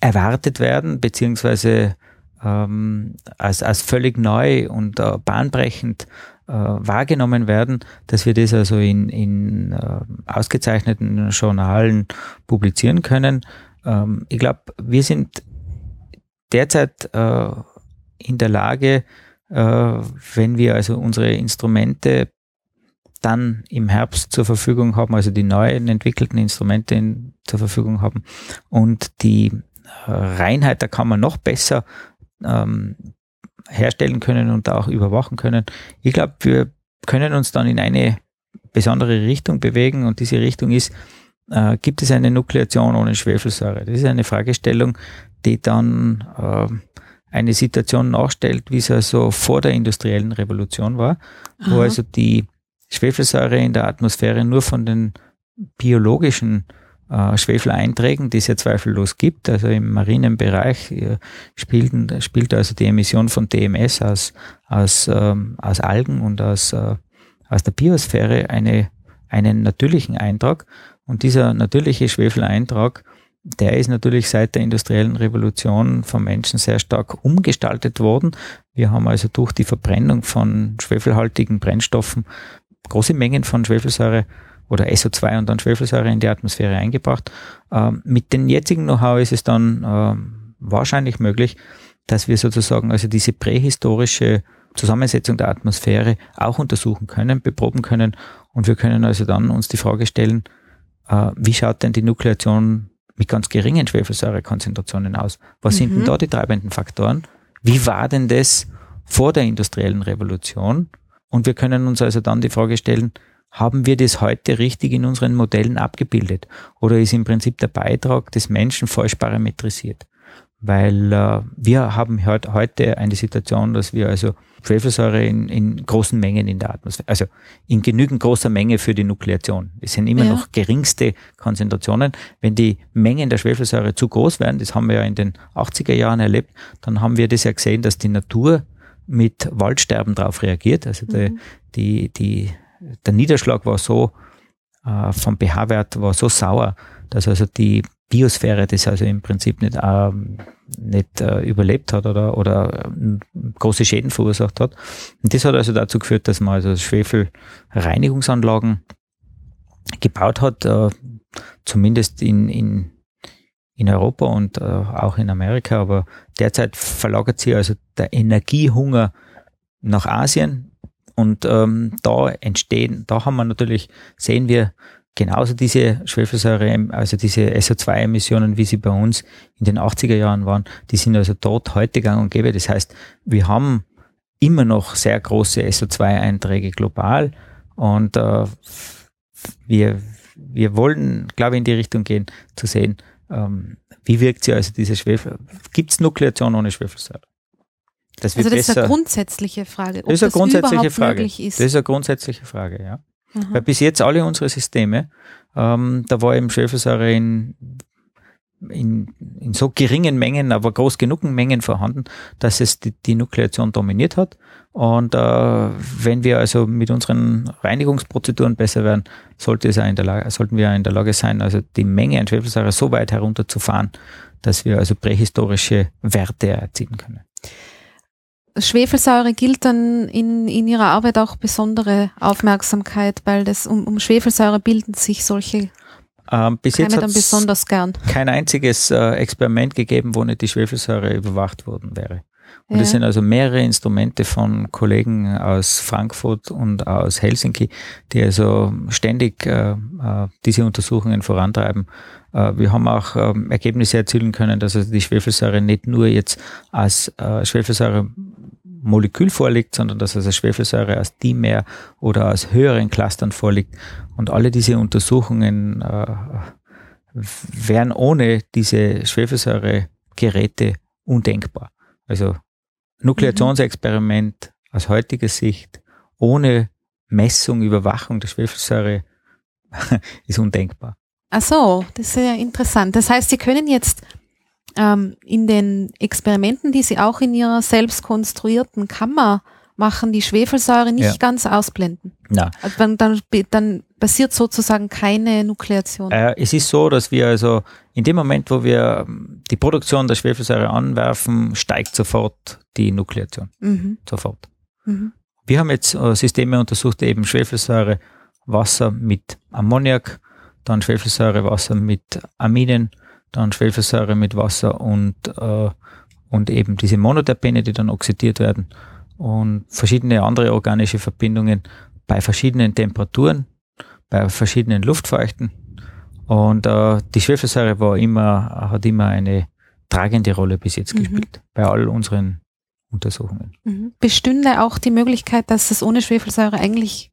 erwartet werden, beziehungsweise ähm, als, als völlig neu und äh, bahnbrechend äh, wahrgenommen werden, dass wir das also in, in äh, ausgezeichneten Journalen publizieren können. Ähm, ich glaube, wir sind derzeit äh, in der Lage, äh, wenn wir also unsere Instrumente dann im Herbst zur Verfügung haben, also die neuen entwickelten Instrumente in, zur Verfügung haben und die äh, Reinheit, da kann man noch besser ähm, herstellen können und auch überwachen können. Ich glaube, wir können uns dann in eine besondere Richtung bewegen und diese Richtung ist, äh, gibt es eine Nukleation ohne Schwefelsäure? Das ist eine Fragestellung, die dann äh, eine Situation nachstellt, wie es also vor der industriellen Revolution war, Aha. wo also die Schwefelsäure in der Atmosphäre nur von den biologischen äh, Schwefeleinträgen, die es ja zweifellos gibt. Also im marinen Bereich äh, spielt, spielt also die Emission von DMS aus, aus, ähm, aus Algen und aus, äh, aus der Biosphäre eine, einen natürlichen Eintrag. Und dieser natürliche Schwefeleintrag, der ist natürlich seit der industriellen Revolution vom Menschen sehr stark umgestaltet worden. Wir haben also durch die Verbrennung von schwefelhaltigen Brennstoffen große Mengen von Schwefelsäure oder SO2 und dann Schwefelsäure in die Atmosphäre eingebracht. Ähm, mit den jetzigen Know-how ist es dann ähm, wahrscheinlich möglich, dass wir sozusagen also diese prähistorische Zusammensetzung der Atmosphäre auch untersuchen können, beproben können und wir können also dann uns die Frage stellen, äh, wie schaut denn die Nukleation mit ganz geringen Schwefelsäurekonzentrationen aus? Was mhm. sind denn mhm. da die treibenden Faktoren? Wie war denn das vor der industriellen Revolution? Und wir können uns also dann die Frage stellen, haben wir das heute richtig in unseren Modellen abgebildet? Oder ist im Prinzip der Beitrag des Menschen falsch parametrisiert? Weil äh, wir haben heute, heute eine Situation, dass wir also Schwefelsäure in, in großen Mengen in der Atmosphäre, also in genügend großer Menge für die Nukleation. Es sind immer ja. noch geringste Konzentrationen. Wenn die Mengen der Schwefelsäure zu groß werden, das haben wir ja in den 80er Jahren erlebt, dann haben wir das ja gesehen, dass die Natur mit Waldsterben darauf reagiert. Also mhm. die, die der Niederschlag war so, äh, vom pH-Wert war so sauer, dass also die Biosphäre das also im Prinzip nicht, äh, nicht äh, überlebt hat oder, oder äh, große Schäden verursacht hat. Und das hat also dazu geführt, dass man also Schwefelreinigungsanlagen gebaut hat, äh, zumindest in, in, in Europa und äh, auch in Amerika, aber derzeit verlagert sich also der Energiehunger nach Asien, und ähm, da entstehen, da haben wir natürlich, sehen wir genauso diese Schwefelsäure, also diese SO2-Emissionen, wie sie bei uns in den 80er Jahren waren, die sind also dort heute gang und gäbe. Das heißt, wir haben immer noch sehr große SO2-Einträge global und äh, wir, wir wollen, glaube ich, in die Richtung gehen, zu sehen, ähm, wie wirkt sie also diese Schwefel, gibt es Nukleation ohne Schwefelsäure? Das also das ist eine grundsätzliche Frage. Ob das ist eine grundsätzliche Frage. Ist. Das ist eine grundsätzliche Frage, ja. Aha. Weil bis jetzt alle unsere Systeme, ähm, da war eben Schwefelsäure in, in, in so geringen Mengen, aber groß genug Mengen vorhanden, dass es die, die Nukleation dominiert hat. Und äh, wenn wir also mit unseren Reinigungsprozeduren besser werden, sollte es in der Lage, sollten wir in der Lage sein, also die Menge an Schwefelsäure so weit herunterzufahren, dass wir also prähistorische Werte erzielen können. Schwefelsäure gilt dann in, in ihrer Arbeit auch besondere Aufmerksamkeit, weil das um, um Schwefelsäure bilden sich solche ähm, bis Keime jetzt dann besonders gern. kein einziges äh, Experiment gegeben, wo nicht die Schwefelsäure überwacht worden wäre. Und es ja. sind also mehrere Instrumente von Kollegen aus Frankfurt und aus Helsinki, die also ständig äh, äh, diese Untersuchungen vorantreiben. Äh, wir haben auch ähm, Ergebnisse erzielen können, dass also die Schwefelsäure nicht nur jetzt als äh, Schwefelsäure Molekül vorliegt, sondern dass also Schwefelsäure aus Dimer oder aus höheren Clustern vorliegt. Und alle diese Untersuchungen äh, wären ohne diese Schwefelsäuregeräte undenkbar. Also Nukleationsexperiment aus heutiger Sicht ohne Messung, Überwachung der Schwefelsäure ist undenkbar. Ach so, das ist ja interessant. Das heißt, Sie können jetzt ähm, in den Experimenten, die sie auch in ihrer selbst konstruierten Kammer machen, die Schwefelsäure nicht ja. ganz ausblenden. Na. Also dann, dann, dann passiert sozusagen keine Nukleation. Äh, es ist so, dass wir also in dem Moment, wo wir ähm, die Produktion der Schwefelsäure anwerfen, steigt sofort die Nukleation. Mhm. Sofort. Mhm. Wir haben jetzt äh, Systeme untersucht, eben Schwefelsäure, Wasser mit Ammoniak, dann Schwefelsäure, Wasser mit Aminen dann Schwefelsäure mit Wasser und, äh, und eben diese Monoterpene, die dann oxidiert werden und verschiedene andere organische Verbindungen bei verschiedenen Temperaturen, bei verschiedenen Luftfeuchten. Und äh, die Schwefelsäure war immer, hat immer eine tragende Rolle bis jetzt mhm. gespielt bei all unseren Untersuchungen. Mhm. Bestünde auch die Möglichkeit, dass es ohne Schwefelsäure eigentlich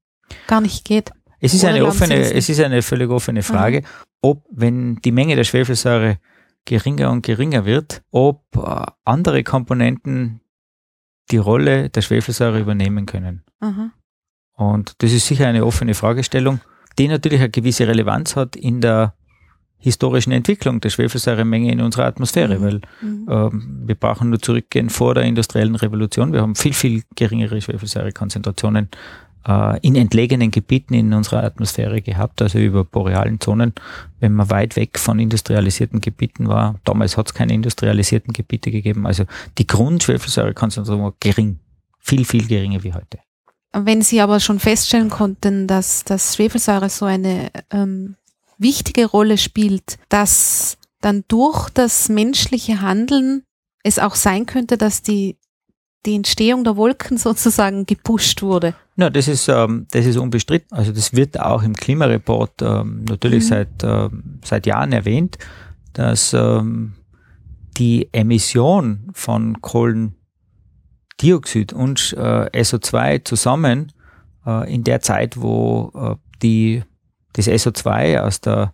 gar nicht geht? Es ist eine offene, es ist eine völlig offene Frage, mhm. Ob, wenn die Menge der Schwefelsäure geringer und geringer wird, ob äh, andere Komponenten die Rolle der Schwefelsäure übernehmen können. Mhm. Und das ist sicher eine offene Fragestellung, die natürlich eine gewisse Relevanz hat in der historischen Entwicklung der Schwefelsäuremenge in unserer Atmosphäre, mhm. weil mhm. ähm, wir brauchen nur zurückgehen vor der industriellen Revolution. Wir haben viel, viel geringere Schwefelsäurekonzentrationen in entlegenen Gebieten in unserer Atmosphäre gehabt, also über borealen Zonen, wenn man weit weg von industrialisierten Gebieten war. Damals hat es keine industrialisierten Gebiete gegeben. Also die Grundschwefelsäurekonzentration war gering, viel, viel geringer wie heute. Wenn Sie aber schon feststellen konnten, dass das Schwefelsäure so eine ähm, wichtige Rolle spielt, dass dann durch das menschliche Handeln es auch sein könnte, dass die, die Entstehung der Wolken sozusagen gepusht wurde. Ja, das ist, ähm, das ist unbestritten. Also das wird auch im Klimareport ähm, natürlich mhm. seit, äh, seit Jahren erwähnt, dass ähm, die Emission von Kohlendioxid und äh, SO2 zusammen äh, in der Zeit, wo äh, die das SO2 aus der,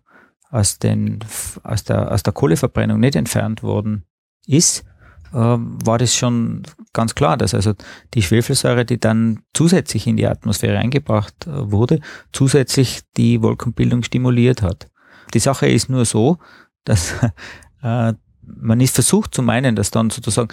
aus, den, aus, der, aus der Kohleverbrennung nicht entfernt worden ist, war das schon ganz klar, dass also die Schwefelsäure, die dann zusätzlich in die Atmosphäre eingebracht äh, wurde, zusätzlich die Wolkenbildung stimuliert hat. Die Sache ist nur so, dass äh, man ist versucht zu meinen, dass dann sozusagen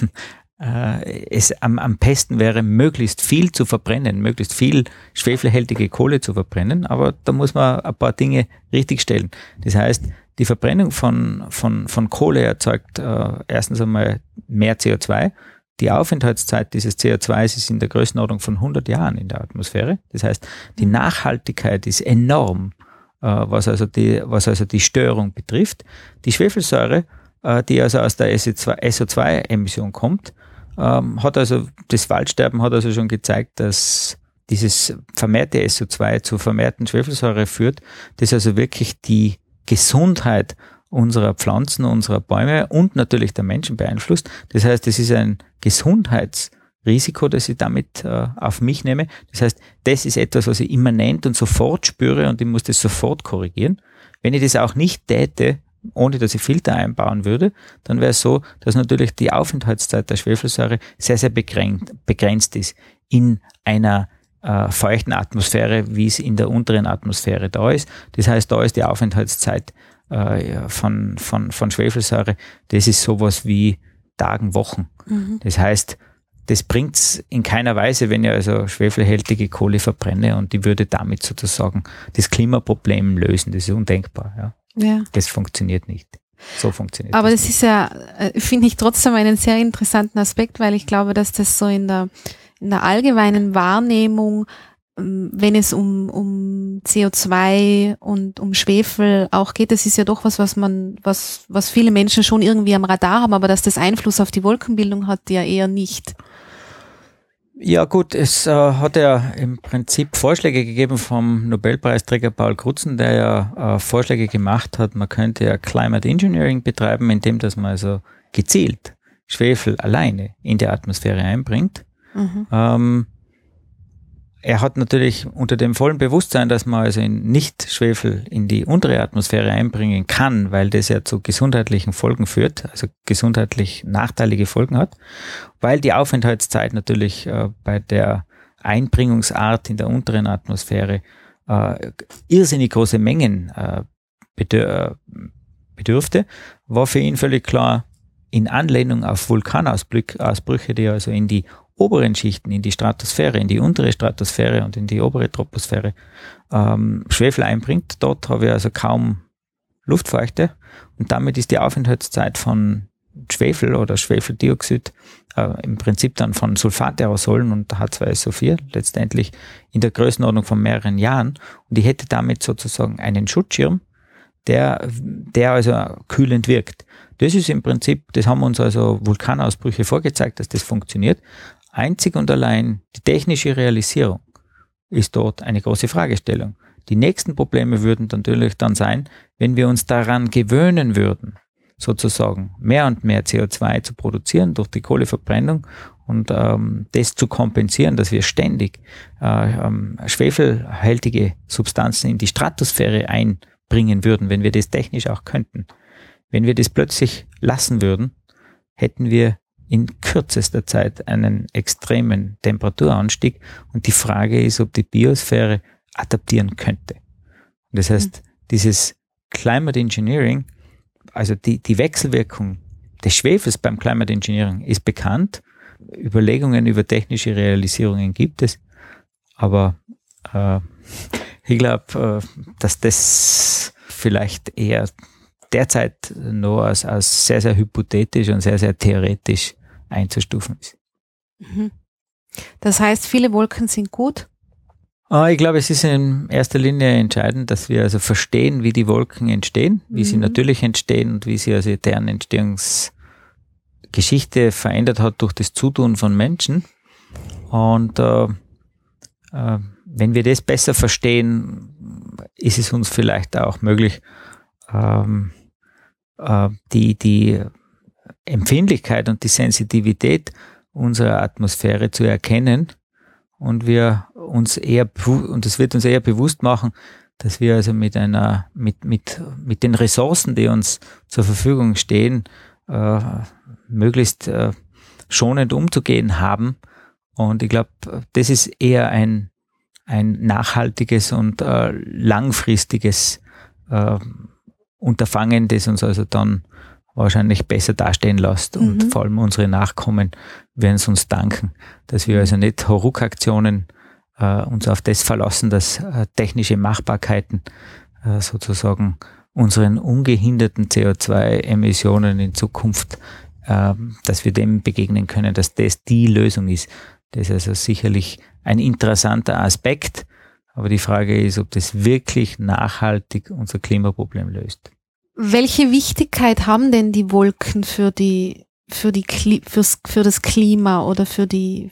äh, es am, am besten wäre, möglichst viel zu verbrennen, möglichst viel schwefelhältige Kohle zu verbrennen, aber da muss man ein paar Dinge richtigstellen. Das heißt, die Verbrennung von, von, von Kohle erzeugt äh, erstens einmal mehr CO2. Die Aufenthaltszeit dieses CO2 ist in der Größenordnung von 100 Jahren in der Atmosphäre. Das heißt, die Nachhaltigkeit ist enorm, äh, was, also die, was also die Störung betrifft. Die Schwefelsäure, äh, die also aus der SO2-Emission kommt, ähm, hat also, das Waldsterben hat also schon gezeigt, dass dieses vermehrte SO2 zu vermehrten Schwefelsäure führt, das also wirklich die Gesundheit unserer Pflanzen, unserer Bäume und natürlich der Menschen beeinflusst. Das heißt, es ist ein Gesundheitsrisiko, das ich damit äh, auf mich nehme. Das heißt, das ist etwas, was ich immanent und sofort spüre und ich muss das sofort korrigieren. Wenn ich das auch nicht täte, ohne dass ich Filter einbauen würde, dann wäre es so, dass natürlich die Aufenthaltszeit der Schwefelsäure sehr, sehr begrenzt, begrenzt ist in einer äh, feuchten Atmosphäre, wie es in der unteren Atmosphäre da ist. Das heißt, da ist die Aufenthaltszeit äh, von, von, von Schwefelsäure, das ist sowas wie Tagen, Wochen. Mhm. Das heißt, das bringt es in keiner Weise, wenn ich also schwefelhältige Kohle verbrenne und die würde damit sozusagen das Klimaproblem lösen. Das ist undenkbar. Ja. Ja. Das funktioniert nicht. So funktioniert Aber das, das ist ja, äh, finde ich trotzdem einen sehr interessanten Aspekt, weil ich glaube, dass das so in der, in der allgemeinen Wahrnehmung, ähm, wenn es um, um CO2 und um Schwefel auch geht, das ist ja doch was, was man, was, was viele Menschen schon irgendwie am Radar haben, aber dass das Einfluss auf die Wolkenbildung hat, ja eher nicht. Ja gut, es äh, hat ja im Prinzip Vorschläge gegeben vom Nobelpreisträger Paul Krutzen, der ja äh, Vorschläge gemacht hat, man könnte ja Climate Engineering betreiben, indem dass man also gezielt Schwefel alleine in die Atmosphäre einbringt. Mhm. Ähm, er hat natürlich unter dem vollen Bewusstsein, dass man also nicht Schwefel in die untere Atmosphäre einbringen kann, weil das ja zu gesundheitlichen Folgen führt, also gesundheitlich nachteilige Folgen hat, weil die Aufenthaltszeit natürlich äh, bei der Einbringungsart in der unteren Atmosphäre äh, irrsinnig große Mengen äh, bedür bedürfte, war für ihn völlig klar, in Anlehnung auf Vulkanausbrüche, die also in die oberen Schichten, in die Stratosphäre, in die untere Stratosphäre und in die obere Troposphäre ähm, Schwefel einbringt. Dort habe ich also kaum Luftfeuchte und damit ist die Aufenthaltszeit von Schwefel oder Schwefeldioxid äh, im Prinzip dann von Sulfataerosolen und H2SO4 letztendlich in der Größenordnung von mehreren Jahren und ich hätte damit sozusagen einen Schutzschirm, der, der also kühlend wirkt. Das ist im Prinzip, das haben uns also Vulkanausbrüche vorgezeigt, dass das funktioniert. Einzig und allein die technische Realisierung ist dort eine große Fragestellung. Die nächsten Probleme würden natürlich dann sein, wenn wir uns daran gewöhnen würden, sozusagen mehr und mehr CO2 zu produzieren durch die Kohleverbrennung und ähm, das zu kompensieren, dass wir ständig äh, ähm, schwefelhaltige Substanzen in die Stratosphäre einbringen würden, wenn wir das technisch auch könnten. Wenn wir das plötzlich lassen würden, hätten wir in kürzester Zeit einen extremen Temperaturanstieg und die Frage ist, ob die Biosphäre adaptieren könnte. Das heißt, dieses Climate Engineering, also die, die Wechselwirkung des Schwefels beim Climate Engineering ist bekannt. Überlegungen über technische Realisierungen gibt es, aber äh, ich glaube, äh, dass das vielleicht eher derzeit nur als, als sehr, sehr hypothetisch und sehr, sehr theoretisch einzustufen ist. Mhm. Das heißt, viele Wolken sind gut? Ah, ich glaube, es ist in erster Linie entscheidend, dass wir also verstehen, wie die Wolken entstehen, wie mhm. sie natürlich entstehen und wie sie also deren Entstehungsgeschichte verändert hat durch das Zutun von Menschen. Und äh, äh, wenn wir das besser verstehen, ist es uns vielleicht auch möglich, ähm, äh, die, die Empfindlichkeit und die Sensitivität unserer Atmosphäre zu erkennen und wir uns eher, und es wird uns eher bewusst machen, dass wir also mit einer, mit, mit, mit den Ressourcen, die uns zur Verfügung stehen, äh, möglichst äh, schonend umzugehen haben. Und ich glaube, das ist eher ein, ein nachhaltiges und äh, langfristiges äh, Unterfangen, das uns also dann wahrscheinlich besser dastehen lässt mhm. und vor allem unsere Nachkommen werden es uns danken, dass wir also nicht Hauruck-Aktionen äh, uns auf das verlassen, dass äh, technische Machbarkeiten äh, sozusagen unseren ungehinderten CO2-Emissionen in Zukunft, äh, dass wir dem begegnen können, dass das die Lösung ist. Das ist also sicherlich ein interessanter Aspekt, aber die Frage ist, ob das wirklich nachhaltig unser Klimaproblem löst. Welche Wichtigkeit haben denn die Wolken für die, für die, fürs, für das Klima oder für die,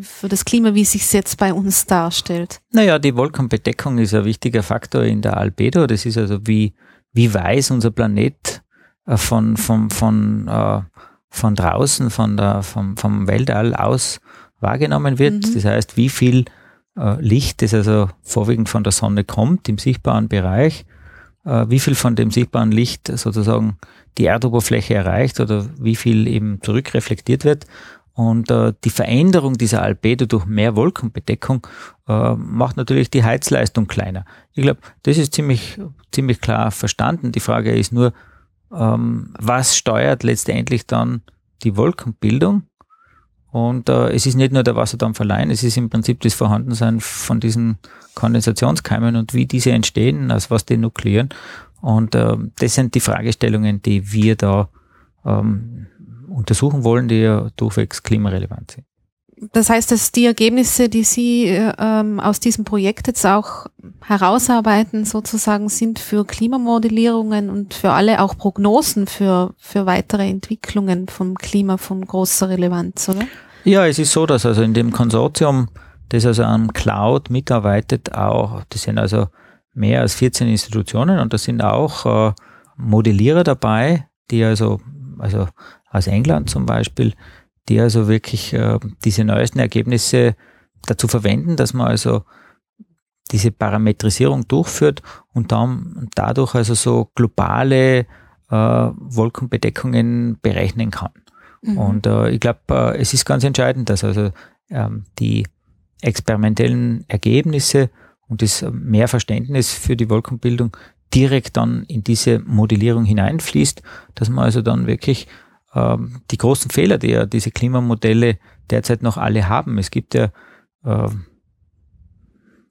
für das Klima, wie es sich jetzt bei uns darstellt? Naja, die Wolkenbedeckung ist ein wichtiger Faktor in der Albedo. Das ist also wie, wie weiß unser Planet äh, von, von, von, äh, von draußen, von der, vom, vom Weltall aus wahrgenommen wird. Mhm. Das heißt, wie viel äh, Licht, das also vorwiegend von der Sonne kommt, im sichtbaren Bereich, wie viel von dem sichtbaren Licht sozusagen die Erdoberfläche erreicht oder wie viel eben zurückreflektiert wird. Und äh, die Veränderung dieser Albedo durch mehr Wolkenbedeckung äh, macht natürlich die Heizleistung kleiner. Ich glaube, das ist ziemlich, ziemlich klar verstanden. Die Frage ist nur, ähm, was steuert letztendlich dann die Wolkenbildung? Und äh, es ist nicht nur der Wasserdampf allein, es ist im Prinzip das Vorhandensein von diesen Kondensationskeimen und wie diese entstehen, aus was die nukleieren. Und äh, das sind die Fragestellungen, die wir da ähm, untersuchen wollen, die ja durchwegs klimarelevant sind. Das heißt, dass die Ergebnisse, die Sie ähm, aus diesem Projekt jetzt auch herausarbeiten, sozusagen sind für Klimamodellierungen und für alle auch Prognosen für, für weitere Entwicklungen vom Klima von großer Relevanz, oder? Ja, es ist so, dass also in dem Konsortium, das also am Cloud mitarbeitet, auch, das sind also mehr als 14 Institutionen und da sind auch äh, Modellierer dabei, die also, also aus England zum Beispiel, die also wirklich äh, diese neuesten Ergebnisse dazu verwenden, dass man also diese Parametrisierung durchführt und dann dadurch also so globale äh, Wolkenbedeckungen berechnen kann. Mhm. Und äh, ich glaube, äh, es ist ganz entscheidend, dass also ähm, die experimentellen Ergebnisse und das Mehrverständnis für die Wolkenbildung direkt dann in diese Modellierung hineinfließt, dass man also dann wirklich ähm, die großen Fehler, die ja diese Klimamodelle derzeit noch alle haben. Es gibt ja äh,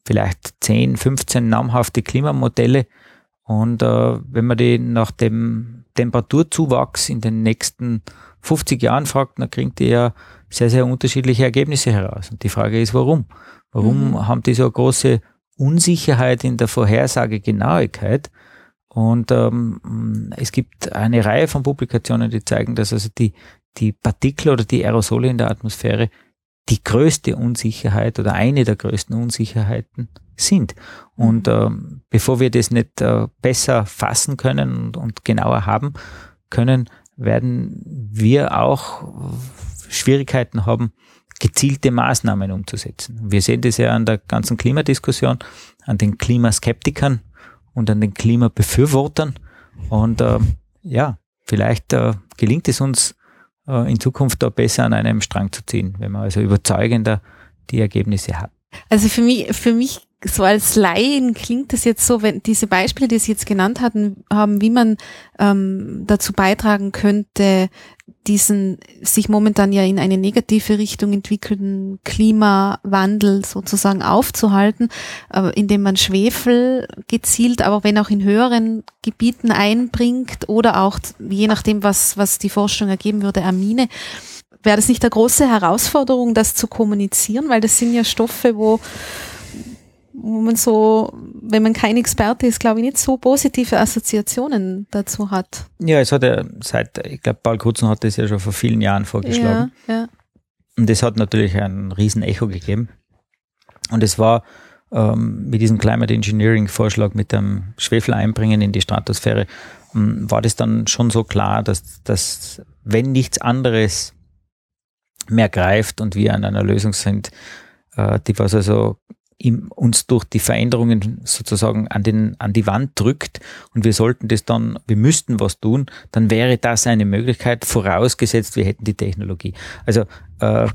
vielleicht 10, 15 namhafte Klimamodelle und äh, wenn man die nach dem Temperaturzuwachs in den nächsten 50 Jahren fragt, dann kriegt die ja sehr, sehr unterschiedliche Ergebnisse heraus. Und die Frage ist, warum? Warum mhm. haben die so eine große Unsicherheit in der Vorhersagegenauigkeit? Und ähm, es gibt eine Reihe von Publikationen, die zeigen, dass also die, die Partikel oder die Aerosole in der Atmosphäre die größte Unsicherheit oder eine der größten Unsicherheiten sind. Und mhm. ähm, bevor wir das nicht äh, besser fassen können und, und genauer haben können, werden wir auch Schwierigkeiten haben, gezielte Maßnahmen umzusetzen. Wir sehen das ja an der ganzen Klimadiskussion, an den Klimaskeptikern, und an den Klimabefürwortern. Und äh, ja, vielleicht äh, gelingt es uns äh, in Zukunft da besser an einem Strang zu ziehen, wenn man also überzeugender die Ergebnisse hat. Also für mich, für mich so als Laien klingt das jetzt so, wenn diese Beispiele, die Sie jetzt genannt hatten, haben, wie man ähm, dazu beitragen könnte, diesen sich momentan ja in eine negative Richtung entwickelnden Klimawandel sozusagen aufzuhalten, äh, indem man Schwefel gezielt, aber wenn auch in höheren Gebieten einbringt oder auch je nachdem, was, was die Forschung ergeben würde, Amine. Wäre das nicht eine große Herausforderung, das zu kommunizieren? Weil das sind ja Stoffe, wo wo man so, wenn man kein Experte ist, glaube ich, nicht so positive Assoziationen dazu hat. Ja, es hat ja seit, ich glaube, Paul Kutzen hat das ja schon vor vielen Jahren vorgeschlagen. Ja, ja. Und es hat natürlich ein riesen Echo gegeben. Und es war ähm, mit diesem Climate Engineering Vorschlag mit dem Schwefel einbringen in die Stratosphäre, ähm, war das dann schon so klar, dass, dass wenn nichts anderes mehr greift und wir an einer Lösung sind, äh, die was also ihm, uns durch die Veränderungen sozusagen an, den, an die Wand drückt und wir sollten das dann, wir müssten was tun, dann wäre das eine Möglichkeit, vorausgesetzt, wir hätten die Technologie. Also äh,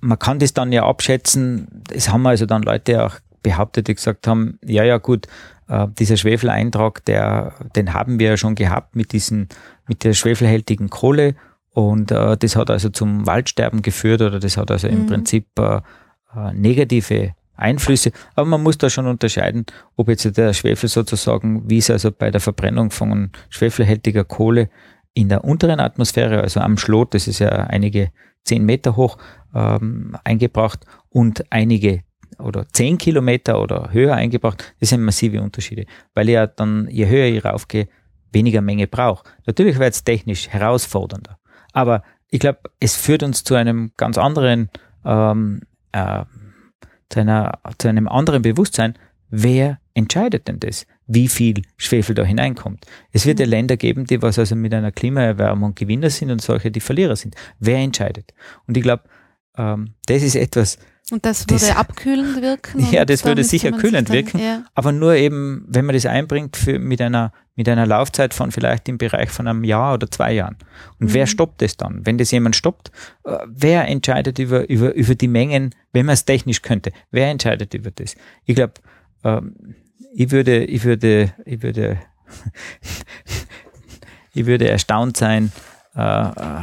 man kann das dann ja abschätzen, es haben also dann Leute auch behauptet, die gesagt haben, ja, ja gut, äh, dieser Schwefeleintrag, der, den haben wir ja schon gehabt mit diesen, mit der schwefelhältigen Kohle und äh, das hat also zum Waldsterben geführt oder das hat also im mhm. Prinzip äh, äh negative Einflüsse. Aber man muss da schon unterscheiden, ob jetzt der Schwefel sozusagen, wie es also bei der Verbrennung von schwefelhältiger Kohle in der unteren Atmosphäre, also am Schlot, das ist ja einige zehn Meter hoch, ähm, eingebracht und einige oder zehn Kilometer oder höher eingebracht, das sind massive Unterschiede, weil ja dann, je höher ich raufgehe, weniger Menge braucht. Natürlich wird es technisch herausfordernder, aber ich glaube, es führt uns zu einem ganz anderen ähm, äh, zu, einer, zu einem anderen Bewusstsein, wer entscheidet denn das, wie viel Schwefel da hineinkommt. Es wird ja mhm. Länder geben, die was also mit einer Klimaerwärmung Gewinner sind und solche, die Verlierer sind. Wer entscheidet? Und ich glaube, ähm, das ist etwas, und das würde das, abkühlend wirken? Ja, das würde sicher kühlend dann, wirken, ja. aber nur eben, wenn man das einbringt für, mit, einer, mit einer Laufzeit von vielleicht im Bereich von einem Jahr oder zwei Jahren. Und mhm. wer stoppt das dann? Wenn das jemand stoppt, äh, wer entscheidet über, über, über die Mengen, wenn man es technisch könnte? Wer entscheidet über das? Ich glaube, ähm, ich würde, ich würde, ich würde, ich würde erstaunt sein, äh äh,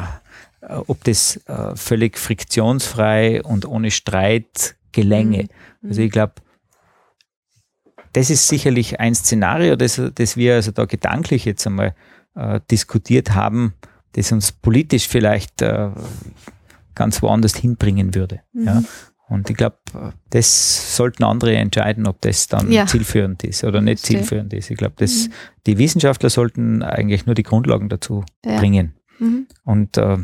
ob das äh, völlig friktionsfrei und ohne Streit gelänge. Mhm. Also ich glaube, das ist sicherlich ein Szenario, das, das wir also da gedanklich jetzt einmal äh, diskutiert haben, das uns politisch vielleicht äh, ganz woanders hinbringen würde. Mhm. Ja? Und ich glaube, das sollten andere entscheiden, ob das dann ja. zielführend ist oder nicht Verstehe. zielführend ist. Ich glaube, mhm. die Wissenschaftler sollten eigentlich nur die Grundlagen dazu ja. bringen. Mhm. Und äh, äh,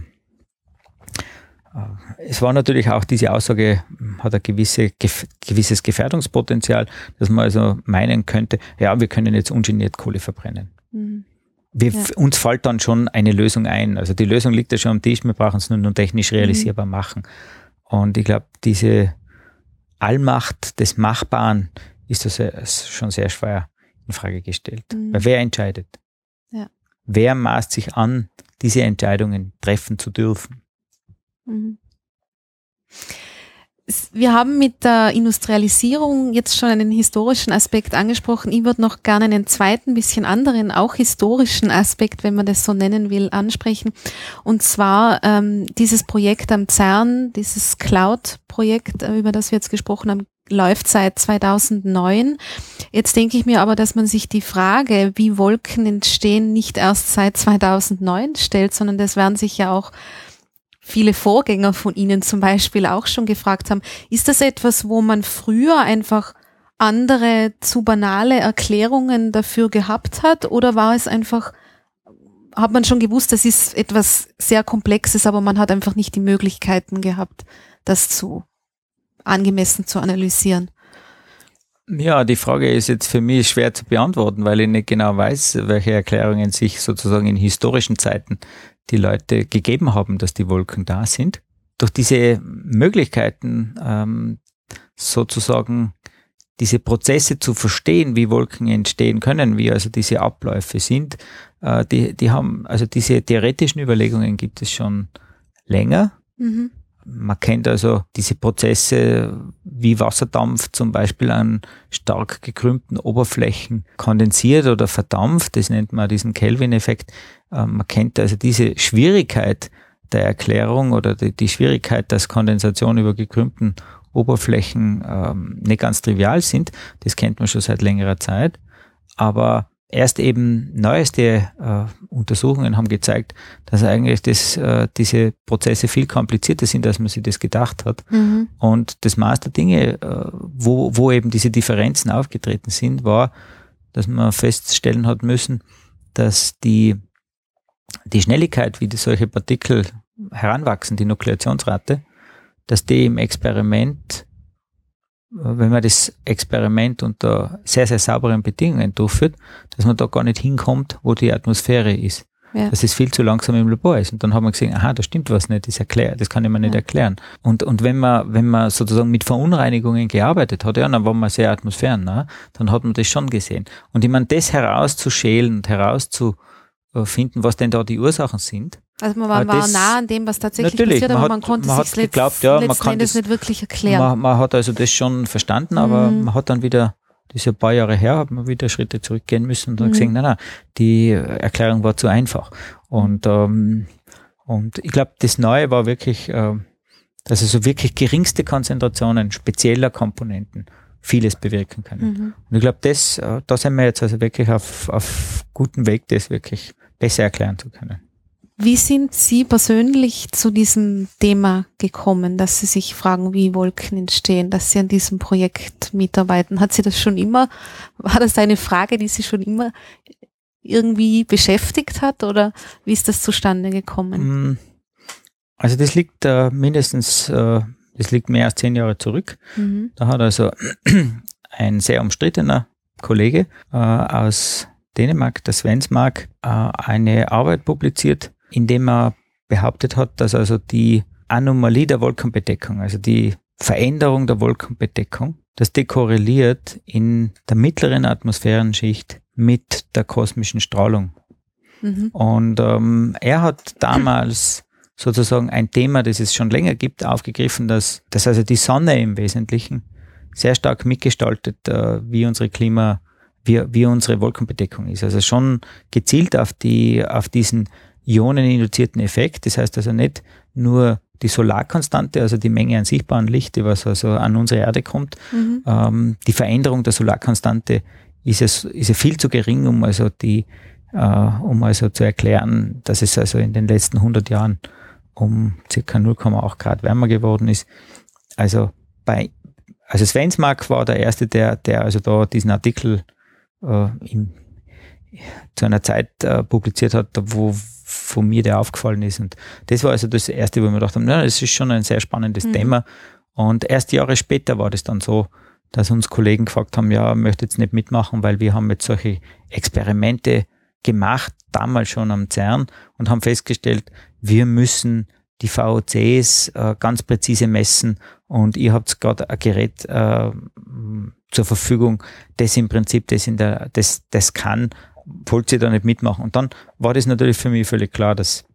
es war natürlich auch diese Aussage, hat ein gewisse, gewisses Gefährdungspotenzial, dass man also meinen könnte, ja, wir können jetzt ungeniert Kohle verbrennen. Mhm. Wir, ja. Uns fällt dann schon eine Lösung ein. Also die Lösung liegt ja schon am Tisch, wir brauchen es nur, nur technisch mhm. realisierbar mhm. machen. Und ich glaube, diese Allmacht des Machbaren ist das schon sehr schwer in Frage gestellt. Mhm. Weil wer entscheidet? Ja. Wer maßt sich an, diese Entscheidungen treffen zu dürfen? Mhm. Wir haben mit der Industrialisierung jetzt schon einen historischen Aspekt angesprochen. Ich würde noch gerne einen zweiten, bisschen anderen, auch historischen Aspekt, wenn man das so nennen will, ansprechen. Und zwar ähm, dieses Projekt am CERN, dieses Cloud-Projekt, äh, über das wir jetzt gesprochen haben, läuft seit 2009. Jetzt denke ich mir aber, dass man sich die Frage, wie Wolken entstehen, nicht erst seit 2009 stellt, sondern das werden sich ja auch viele Vorgänger von Ihnen zum Beispiel auch schon gefragt haben, ist das etwas, wo man früher einfach andere zu banale Erklärungen dafür gehabt hat oder war es einfach, hat man schon gewusst, das ist etwas sehr Komplexes, aber man hat einfach nicht die Möglichkeiten gehabt, das zu angemessen zu analysieren? Ja, die Frage ist jetzt für mich schwer zu beantworten, weil ich nicht genau weiß, welche Erklärungen sich sozusagen in historischen Zeiten die Leute gegeben haben, dass die Wolken da sind. Durch diese Möglichkeiten ähm, sozusagen diese Prozesse zu verstehen, wie Wolken entstehen können, wie also diese Abläufe sind, äh, die, die haben, also diese theoretischen Überlegungen gibt es schon länger. Mhm. Man kennt also diese Prozesse, wie Wasserdampf zum Beispiel an stark gekrümmten Oberflächen kondensiert oder verdampft. Das nennt man diesen Kelvin-Effekt. Äh, man kennt also diese Schwierigkeit der Erklärung oder die, die Schwierigkeit, dass Kondensation über gekrümmten Oberflächen ähm, nicht ganz trivial sind. Das kennt man schon seit längerer Zeit. Aber erst eben neueste äh, Untersuchungen haben gezeigt, dass eigentlich das, äh, diese Prozesse viel komplizierter sind, als man sich das gedacht hat. Mhm. Und das Maß der Dinge, äh, wo, wo eben diese Differenzen aufgetreten sind, war, dass man feststellen hat müssen, dass die, die Schnelligkeit, wie die solche Partikel heranwachsen, die Nukleationsrate, dass die im Experiment, wenn man das Experiment unter sehr, sehr sauberen Bedingungen durchführt, dass man da gar nicht hinkommt, wo die Atmosphäre ist. Ja. Dass es viel zu langsam im Labor ist. Und dann haben wir gesehen, aha, da stimmt was nicht, das erklärt, das kann ich mir nicht ja. erklären. Und, und wenn man, wenn man sozusagen mit Verunreinigungen gearbeitet hat, ja, dann war man sehr atmosphärennah, dann hat man das schon gesehen. Und ich meine, das herauszuschälen und herauszufinden, was denn da die Ursachen sind, also man war, war nah an dem, was tatsächlich passiert, aber man, hat, man konnte man sich geglaubt, ja, man kann das nicht wirklich erklären. Man, man, hat also das schon verstanden, aber mhm. man hat dann wieder, das ist ja ein paar Jahre her, hat man wieder Schritte zurückgehen müssen und dann mhm. gesehen, nein, nein, die Erklärung war zu einfach. Und, ähm, und ich glaube, das Neue war wirklich, äh, dass also wirklich geringste Konzentrationen spezieller Komponenten vieles bewirken können. Mhm. Und ich glaube, das, äh, da sind wir jetzt also wirklich auf, auf gutem Weg, das wirklich besser erklären zu können. Wie sind Sie persönlich zu diesem Thema gekommen, dass Sie sich fragen, wie Wolken entstehen, dass Sie an diesem Projekt mitarbeiten? Hat Sie das schon immer, war das eine Frage, die Sie schon immer irgendwie beschäftigt hat oder wie ist das zustande gekommen? Mm. Also das liegt äh, mindestens, äh, das liegt mehr als zehn Jahre zurück. Mhm. Da hat also ein sehr umstrittener Kollege äh, aus Dänemark, der Svensmark, äh, eine Arbeit publiziert, indem er behauptet hat, dass also die Anomalie der Wolkenbedeckung, also die Veränderung der Wolkenbedeckung, das dekorreliert in der mittleren Atmosphärenschicht mit der kosmischen Strahlung. Mhm. Und ähm, er hat damals sozusagen ein Thema, das es schon länger gibt, aufgegriffen, dass, dass also die Sonne im Wesentlichen sehr stark mitgestaltet, äh, wie unsere Klima, wie, wie unsere Wolkenbedeckung ist. Also schon gezielt auf die, auf diesen ioneninduzierten Effekt. Das heißt also nicht nur die Solarkonstante, also die Menge an sichtbarem Licht, die was also an unsere Erde kommt. Mhm. Ähm, die Veränderung der Solarkonstante ist es ist ja viel zu gering, um also die, äh, um also zu erklären, dass es also in den letzten 100 Jahren um circa 0,8 Grad wärmer geworden ist. Also bei, also Svensmark war der erste, der, der also da diesen Artikel äh, im, zu einer Zeit äh, publiziert hat, wo, von mir, der aufgefallen ist. Und das war also das Erste, wo wir gedacht haben, na, das ist schon ein sehr spannendes mhm. Thema. Und erst Jahre später war das dann so, dass uns Kollegen gefragt haben, ja, möchte jetzt nicht mitmachen, weil wir haben jetzt solche Experimente gemacht, damals schon am CERN und haben festgestellt, wir müssen die VOCs äh, ganz präzise messen und ihr habt gerade ein Gerät äh, zur Verfügung, das im Prinzip das in der, das, das kann wollte sie da nicht mitmachen. Und dann war das natürlich für mich völlig klar, dass,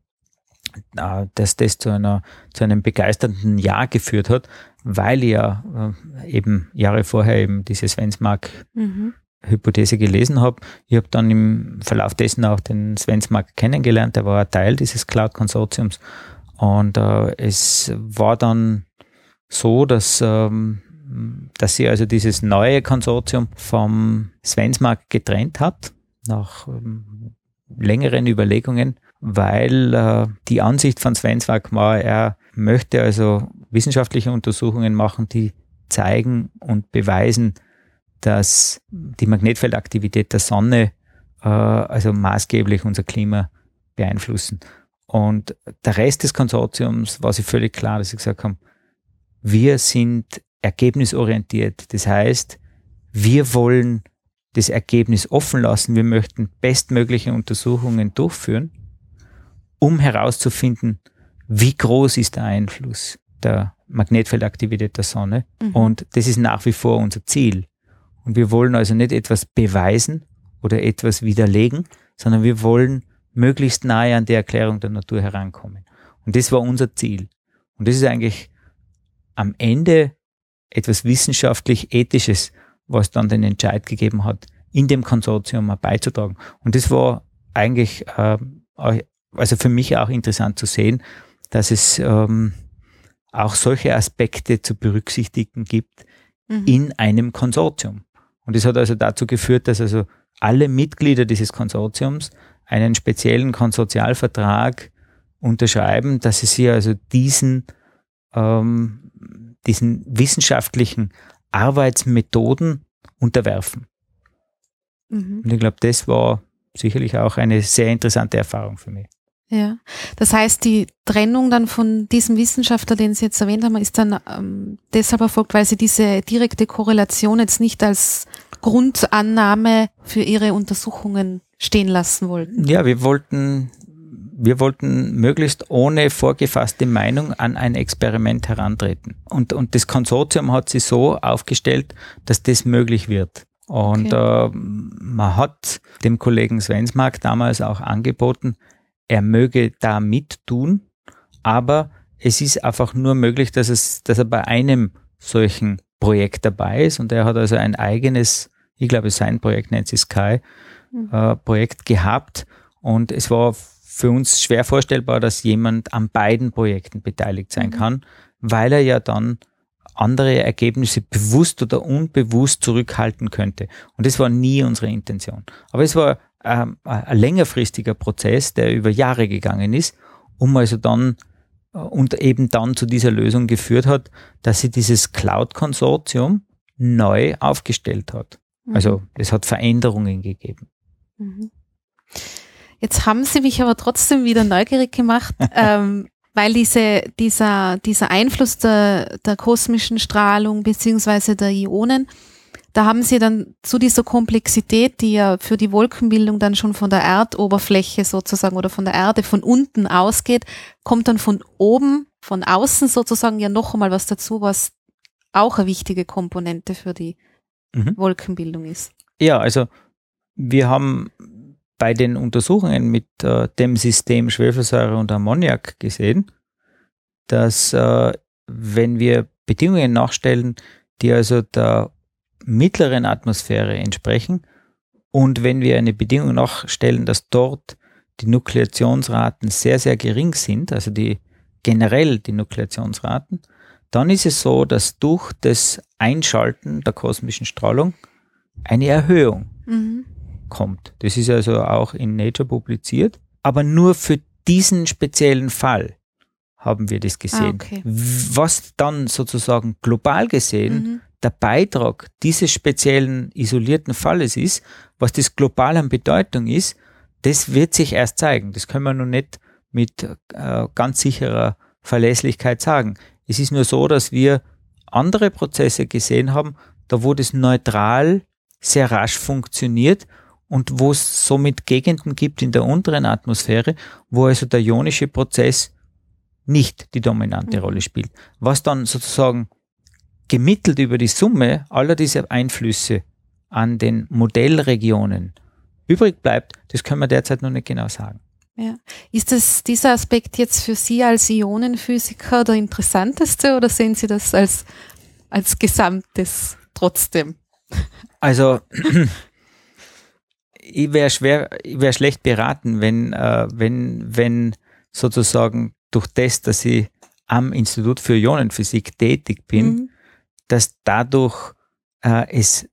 äh, dass das zu, einer, zu einem begeisternden Jahr geführt hat, weil ich ja äh, eben Jahre vorher eben diese Svensmark mhm. Gelesen habe. Ich habe dann im Verlauf dessen auch den Svensmark kennengelernt, der war Teil dieses Cloud-Konsortiums. Und äh, es war dann so, dass, ähm, dass sie also dieses neue Konsortium vom Svensmark getrennt hat nach ähm, längeren Überlegungen, weil äh, die Ansicht von Svenswag war, er möchte also wissenschaftliche Untersuchungen machen, die zeigen und beweisen, dass die Magnetfeldaktivität der Sonne äh, also maßgeblich unser Klima beeinflussen. Und der Rest des Konsortiums war sich völlig klar, dass sie gesagt haben, wir sind ergebnisorientiert. Das heißt, wir wollen das Ergebnis offen lassen. Wir möchten bestmögliche Untersuchungen durchführen, um herauszufinden, wie groß ist der Einfluss der Magnetfeldaktivität der Sonne. Mhm. Und das ist nach wie vor unser Ziel. Und wir wollen also nicht etwas beweisen oder etwas widerlegen, sondern wir wollen möglichst nahe an die Erklärung der Natur herankommen. Und das war unser Ziel. Und das ist eigentlich am Ende etwas wissenschaftlich-ethisches, was dann den Entscheid gegeben hat, in dem Konsortium beizutragen. Und das war eigentlich, äh, also für mich auch interessant zu sehen, dass es ähm, auch solche Aspekte zu berücksichtigen gibt mhm. in einem Konsortium. Und das hat also dazu geführt, dass also alle Mitglieder dieses Konsortiums einen speziellen Konsortialvertrag unterschreiben, dass sie sich also diesen, ähm, diesen wissenschaftlichen Arbeitsmethoden unterwerfen. Mhm. Und ich glaube, das war sicherlich auch eine sehr interessante Erfahrung für mich. Ja, das heißt, die Trennung dann von diesem Wissenschaftler, den Sie jetzt erwähnt haben, ist dann ähm, deshalb erfolgt, weil Sie diese direkte Korrelation jetzt nicht als Grundannahme für Ihre Untersuchungen stehen lassen wollten. Ja, wir wollten, wir wollten möglichst ohne vorgefasste Meinung an ein Experiment herantreten. Und, und das Konsortium hat sich so aufgestellt, dass das möglich wird. Und okay. äh, man hat dem Kollegen Svensmark damals auch angeboten, er möge da mittun, aber es ist einfach nur möglich, dass, es, dass er bei einem solchen Projekt dabei ist und er hat also ein eigenes, ich glaube sein Projekt nennt sich Sky, mhm. äh, Projekt gehabt und es war für uns schwer vorstellbar, dass jemand an beiden Projekten beteiligt sein mhm. kann, weil er ja dann andere Ergebnisse bewusst oder unbewusst zurückhalten könnte. Und das war nie unsere Intention. Aber es war ähm, ein längerfristiger Prozess, der über Jahre gegangen ist, um also dann äh, und eben dann zu dieser Lösung geführt hat, dass sie dieses Cloud-Konsortium neu aufgestellt hat. Mhm. Also es hat Veränderungen gegeben. Mhm. Jetzt haben Sie mich aber trotzdem wieder neugierig gemacht. ähm, weil diese, dieser, dieser Einfluss der, der kosmischen Strahlung beziehungsweise der Ionen, da haben sie dann zu dieser Komplexität, die ja für die Wolkenbildung dann schon von der Erdoberfläche sozusagen oder von der Erde von unten ausgeht, kommt dann von oben, von außen sozusagen ja noch einmal was dazu, was auch eine wichtige Komponente für die mhm. Wolkenbildung ist. Ja, also wir haben bei den Untersuchungen mit äh, dem System Schwefelsäure und Ammoniak gesehen, dass äh, wenn wir Bedingungen nachstellen, die also der mittleren Atmosphäre entsprechen und wenn wir eine Bedingung nachstellen, dass dort die Nukleationsraten sehr, sehr gering sind, also die generell die Nukleationsraten, dann ist es so, dass durch das Einschalten der kosmischen Strahlung eine Erhöhung mhm kommt. Das ist also auch in Nature publiziert, aber nur für diesen speziellen Fall haben wir das gesehen. Ah, okay. Was dann sozusagen global gesehen mhm. der Beitrag dieses speziellen isolierten Falles ist, was das global an Bedeutung ist, das wird sich erst zeigen. Das können wir noch nicht mit äh, ganz sicherer Verlässlichkeit sagen. Es ist nur so, dass wir andere Prozesse gesehen haben, da wo das neutral sehr rasch funktioniert und wo es somit Gegenden gibt in der unteren Atmosphäre, wo also der ionische Prozess nicht die dominante mhm. Rolle spielt. Was dann sozusagen gemittelt über die Summe aller dieser Einflüsse an den Modellregionen übrig bleibt, das können wir derzeit noch nicht genau sagen. Ja. Ist das, dieser Aspekt jetzt für Sie als Ionenphysiker der interessanteste oder sehen Sie das als, als Gesamtes trotzdem? Also ich wäre schwer, ich wäre schlecht beraten, wenn, äh, wenn, wenn sozusagen durch das, dass ich am Institut für Ionenphysik tätig bin, mhm. dass dadurch äh, es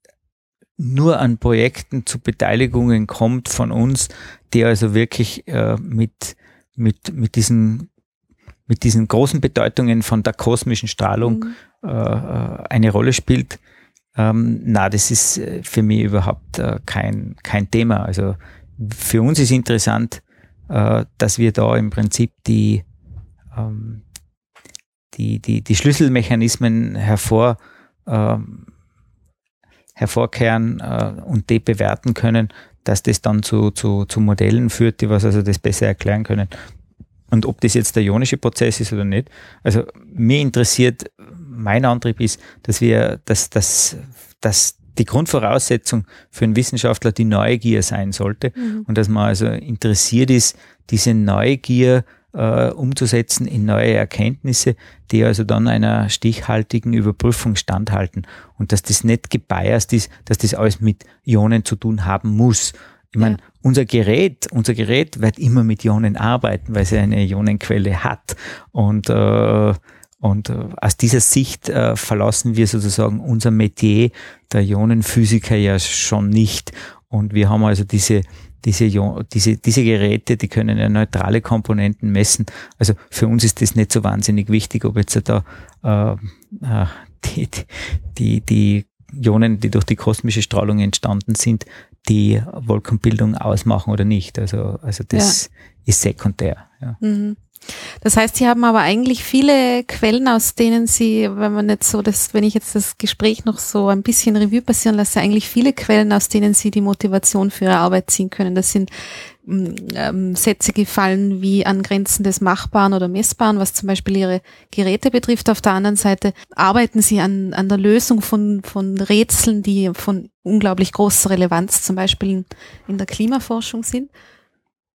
nur an Projekten zu Beteiligungen kommt von uns, die also wirklich äh, mit, mit, mit diesen mit diesen großen Bedeutungen von der kosmischen Strahlung mhm. äh, äh eine Rolle spielt, ähm, na, das ist äh, für mich überhaupt äh, kein, kein Thema. Also für uns ist interessant, äh, dass wir da im Prinzip die, ähm, die, die, die Schlüsselmechanismen hervor, ähm, hervorkehren äh, und die bewerten können, dass das dann zu, zu, zu Modellen führt, die was also das besser erklären können. Und ob das jetzt der ionische Prozess ist oder nicht. Also mir interessiert mein Antrieb ist, dass wir, dass, dass, dass die Grundvoraussetzung für einen Wissenschaftler die Neugier sein sollte mhm. und dass man also interessiert ist, diese Neugier äh, umzusetzen in neue Erkenntnisse, die also dann einer stichhaltigen Überprüfung standhalten und dass das nicht gebiased ist, dass das alles mit Ionen zu tun haben muss. Ich meine, ja. unser Gerät, unser Gerät wird immer mit Ionen arbeiten, weil es eine Ionenquelle hat und äh, und äh, aus dieser Sicht äh, verlassen wir sozusagen unser Metier der Ionenphysiker ja schon nicht. Und wir haben also diese, diese, diese, diese Geräte, die können ja neutrale Komponenten messen. Also für uns ist das nicht so wahnsinnig wichtig, ob jetzt da äh, äh die, die, die Ionen, die durch die kosmische Strahlung entstanden sind, die Wolkenbildung ausmachen oder nicht. Also, also das ja. ist sekundär. Ja. Mhm. Das heißt, Sie haben aber eigentlich viele Quellen, aus denen Sie, wenn man jetzt so das, wenn ich jetzt das Gespräch noch so ein bisschen Revue passieren lasse, eigentlich viele Quellen, aus denen Sie die Motivation für Ihre Arbeit ziehen können. Das sind mm, ähm, Sätze gefallen wie an Grenzen des Machbaren oder Messbaren, was zum Beispiel Ihre Geräte betrifft. Auf der anderen Seite arbeiten Sie an, an der Lösung von, von Rätseln, die von unglaublich großer Relevanz zum Beispiel in, in der Klimaforschung sind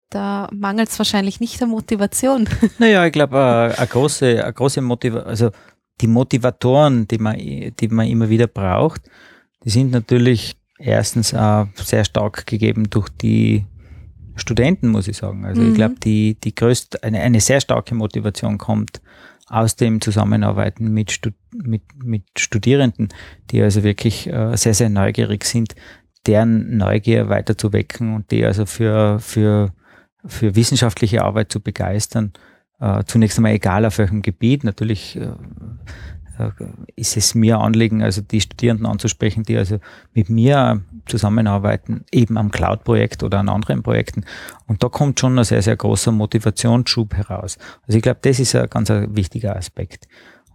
da mangelt es wahrscheinlich nicht an Motivation. Naja, ich glaube, äh, eine große, eine große Motivation, also die Motivatoren, die man, die man immer wieder braucht, die sind natürlich erstens auch sehr stark gegeben durch die Studenten, muss ich sagen. Also mhm. ich glaube, die, die größte, eine, eine sehr starke Motivation kommt aus dem Zusammenarbeiten mit, Stud mit, mit Studierenden, die also wirklich äh, sehr, sehr neugierig sind, deren Neugier weiterzuwecken und die also für, für für wissenschaftliche Arbeit zu begeistern. Äh, zunächst einmal egal auf welchem Gebiet. Natürlich äh, äh, ist es mir Anliegen, also die Studierenden anzusprechen, die also mit mir zusammenarbeiten, eben am Cloud-Projekt oder an anderen Projekten. Und da kommt schon ein sehr, sehr großer Motivationsschub heraus. Also ich glaube, das ist ein ganz ein wichtiger Aspekt.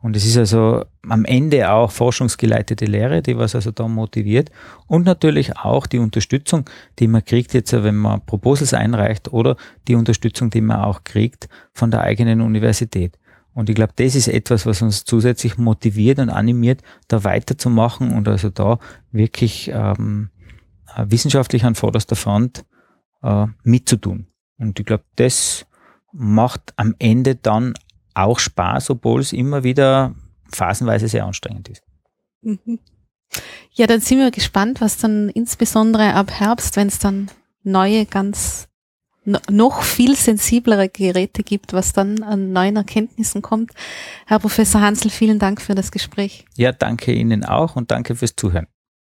Und es ist also am Ende auch forschungsgeleitete Lehre, die was also da motiviert. Und natürlich auch die Unterstützung, die man kriegt jetzt, wenn man Proposals einreicht oder die Unterstützung, die man auch kriegt von der eigenen Universität. Und ich glaube, das ist etwas, was uns zusätzlich motiviert und animiert, da weiterzumachen und also da wirklich ähm, wissenschaftlich an vorderster Front äh, mitzutun. Und ich glaube, das macht am Ende dann auch Spaß, obwohl es immer wieder phasenweise sehr anstrengend ist. Mhm. Ja, dann sind wir gespannt, was dann insbesondere ab Herbst, wenn es dann neue, ganz noch viel sensiblere Geräte gibt, was dann an neuen Erkenntnissen kommt. Herr Professor Hansel, vielen Dank für das Gespräch. Ja, danke Ihnen auch und danke fürs Zuhören.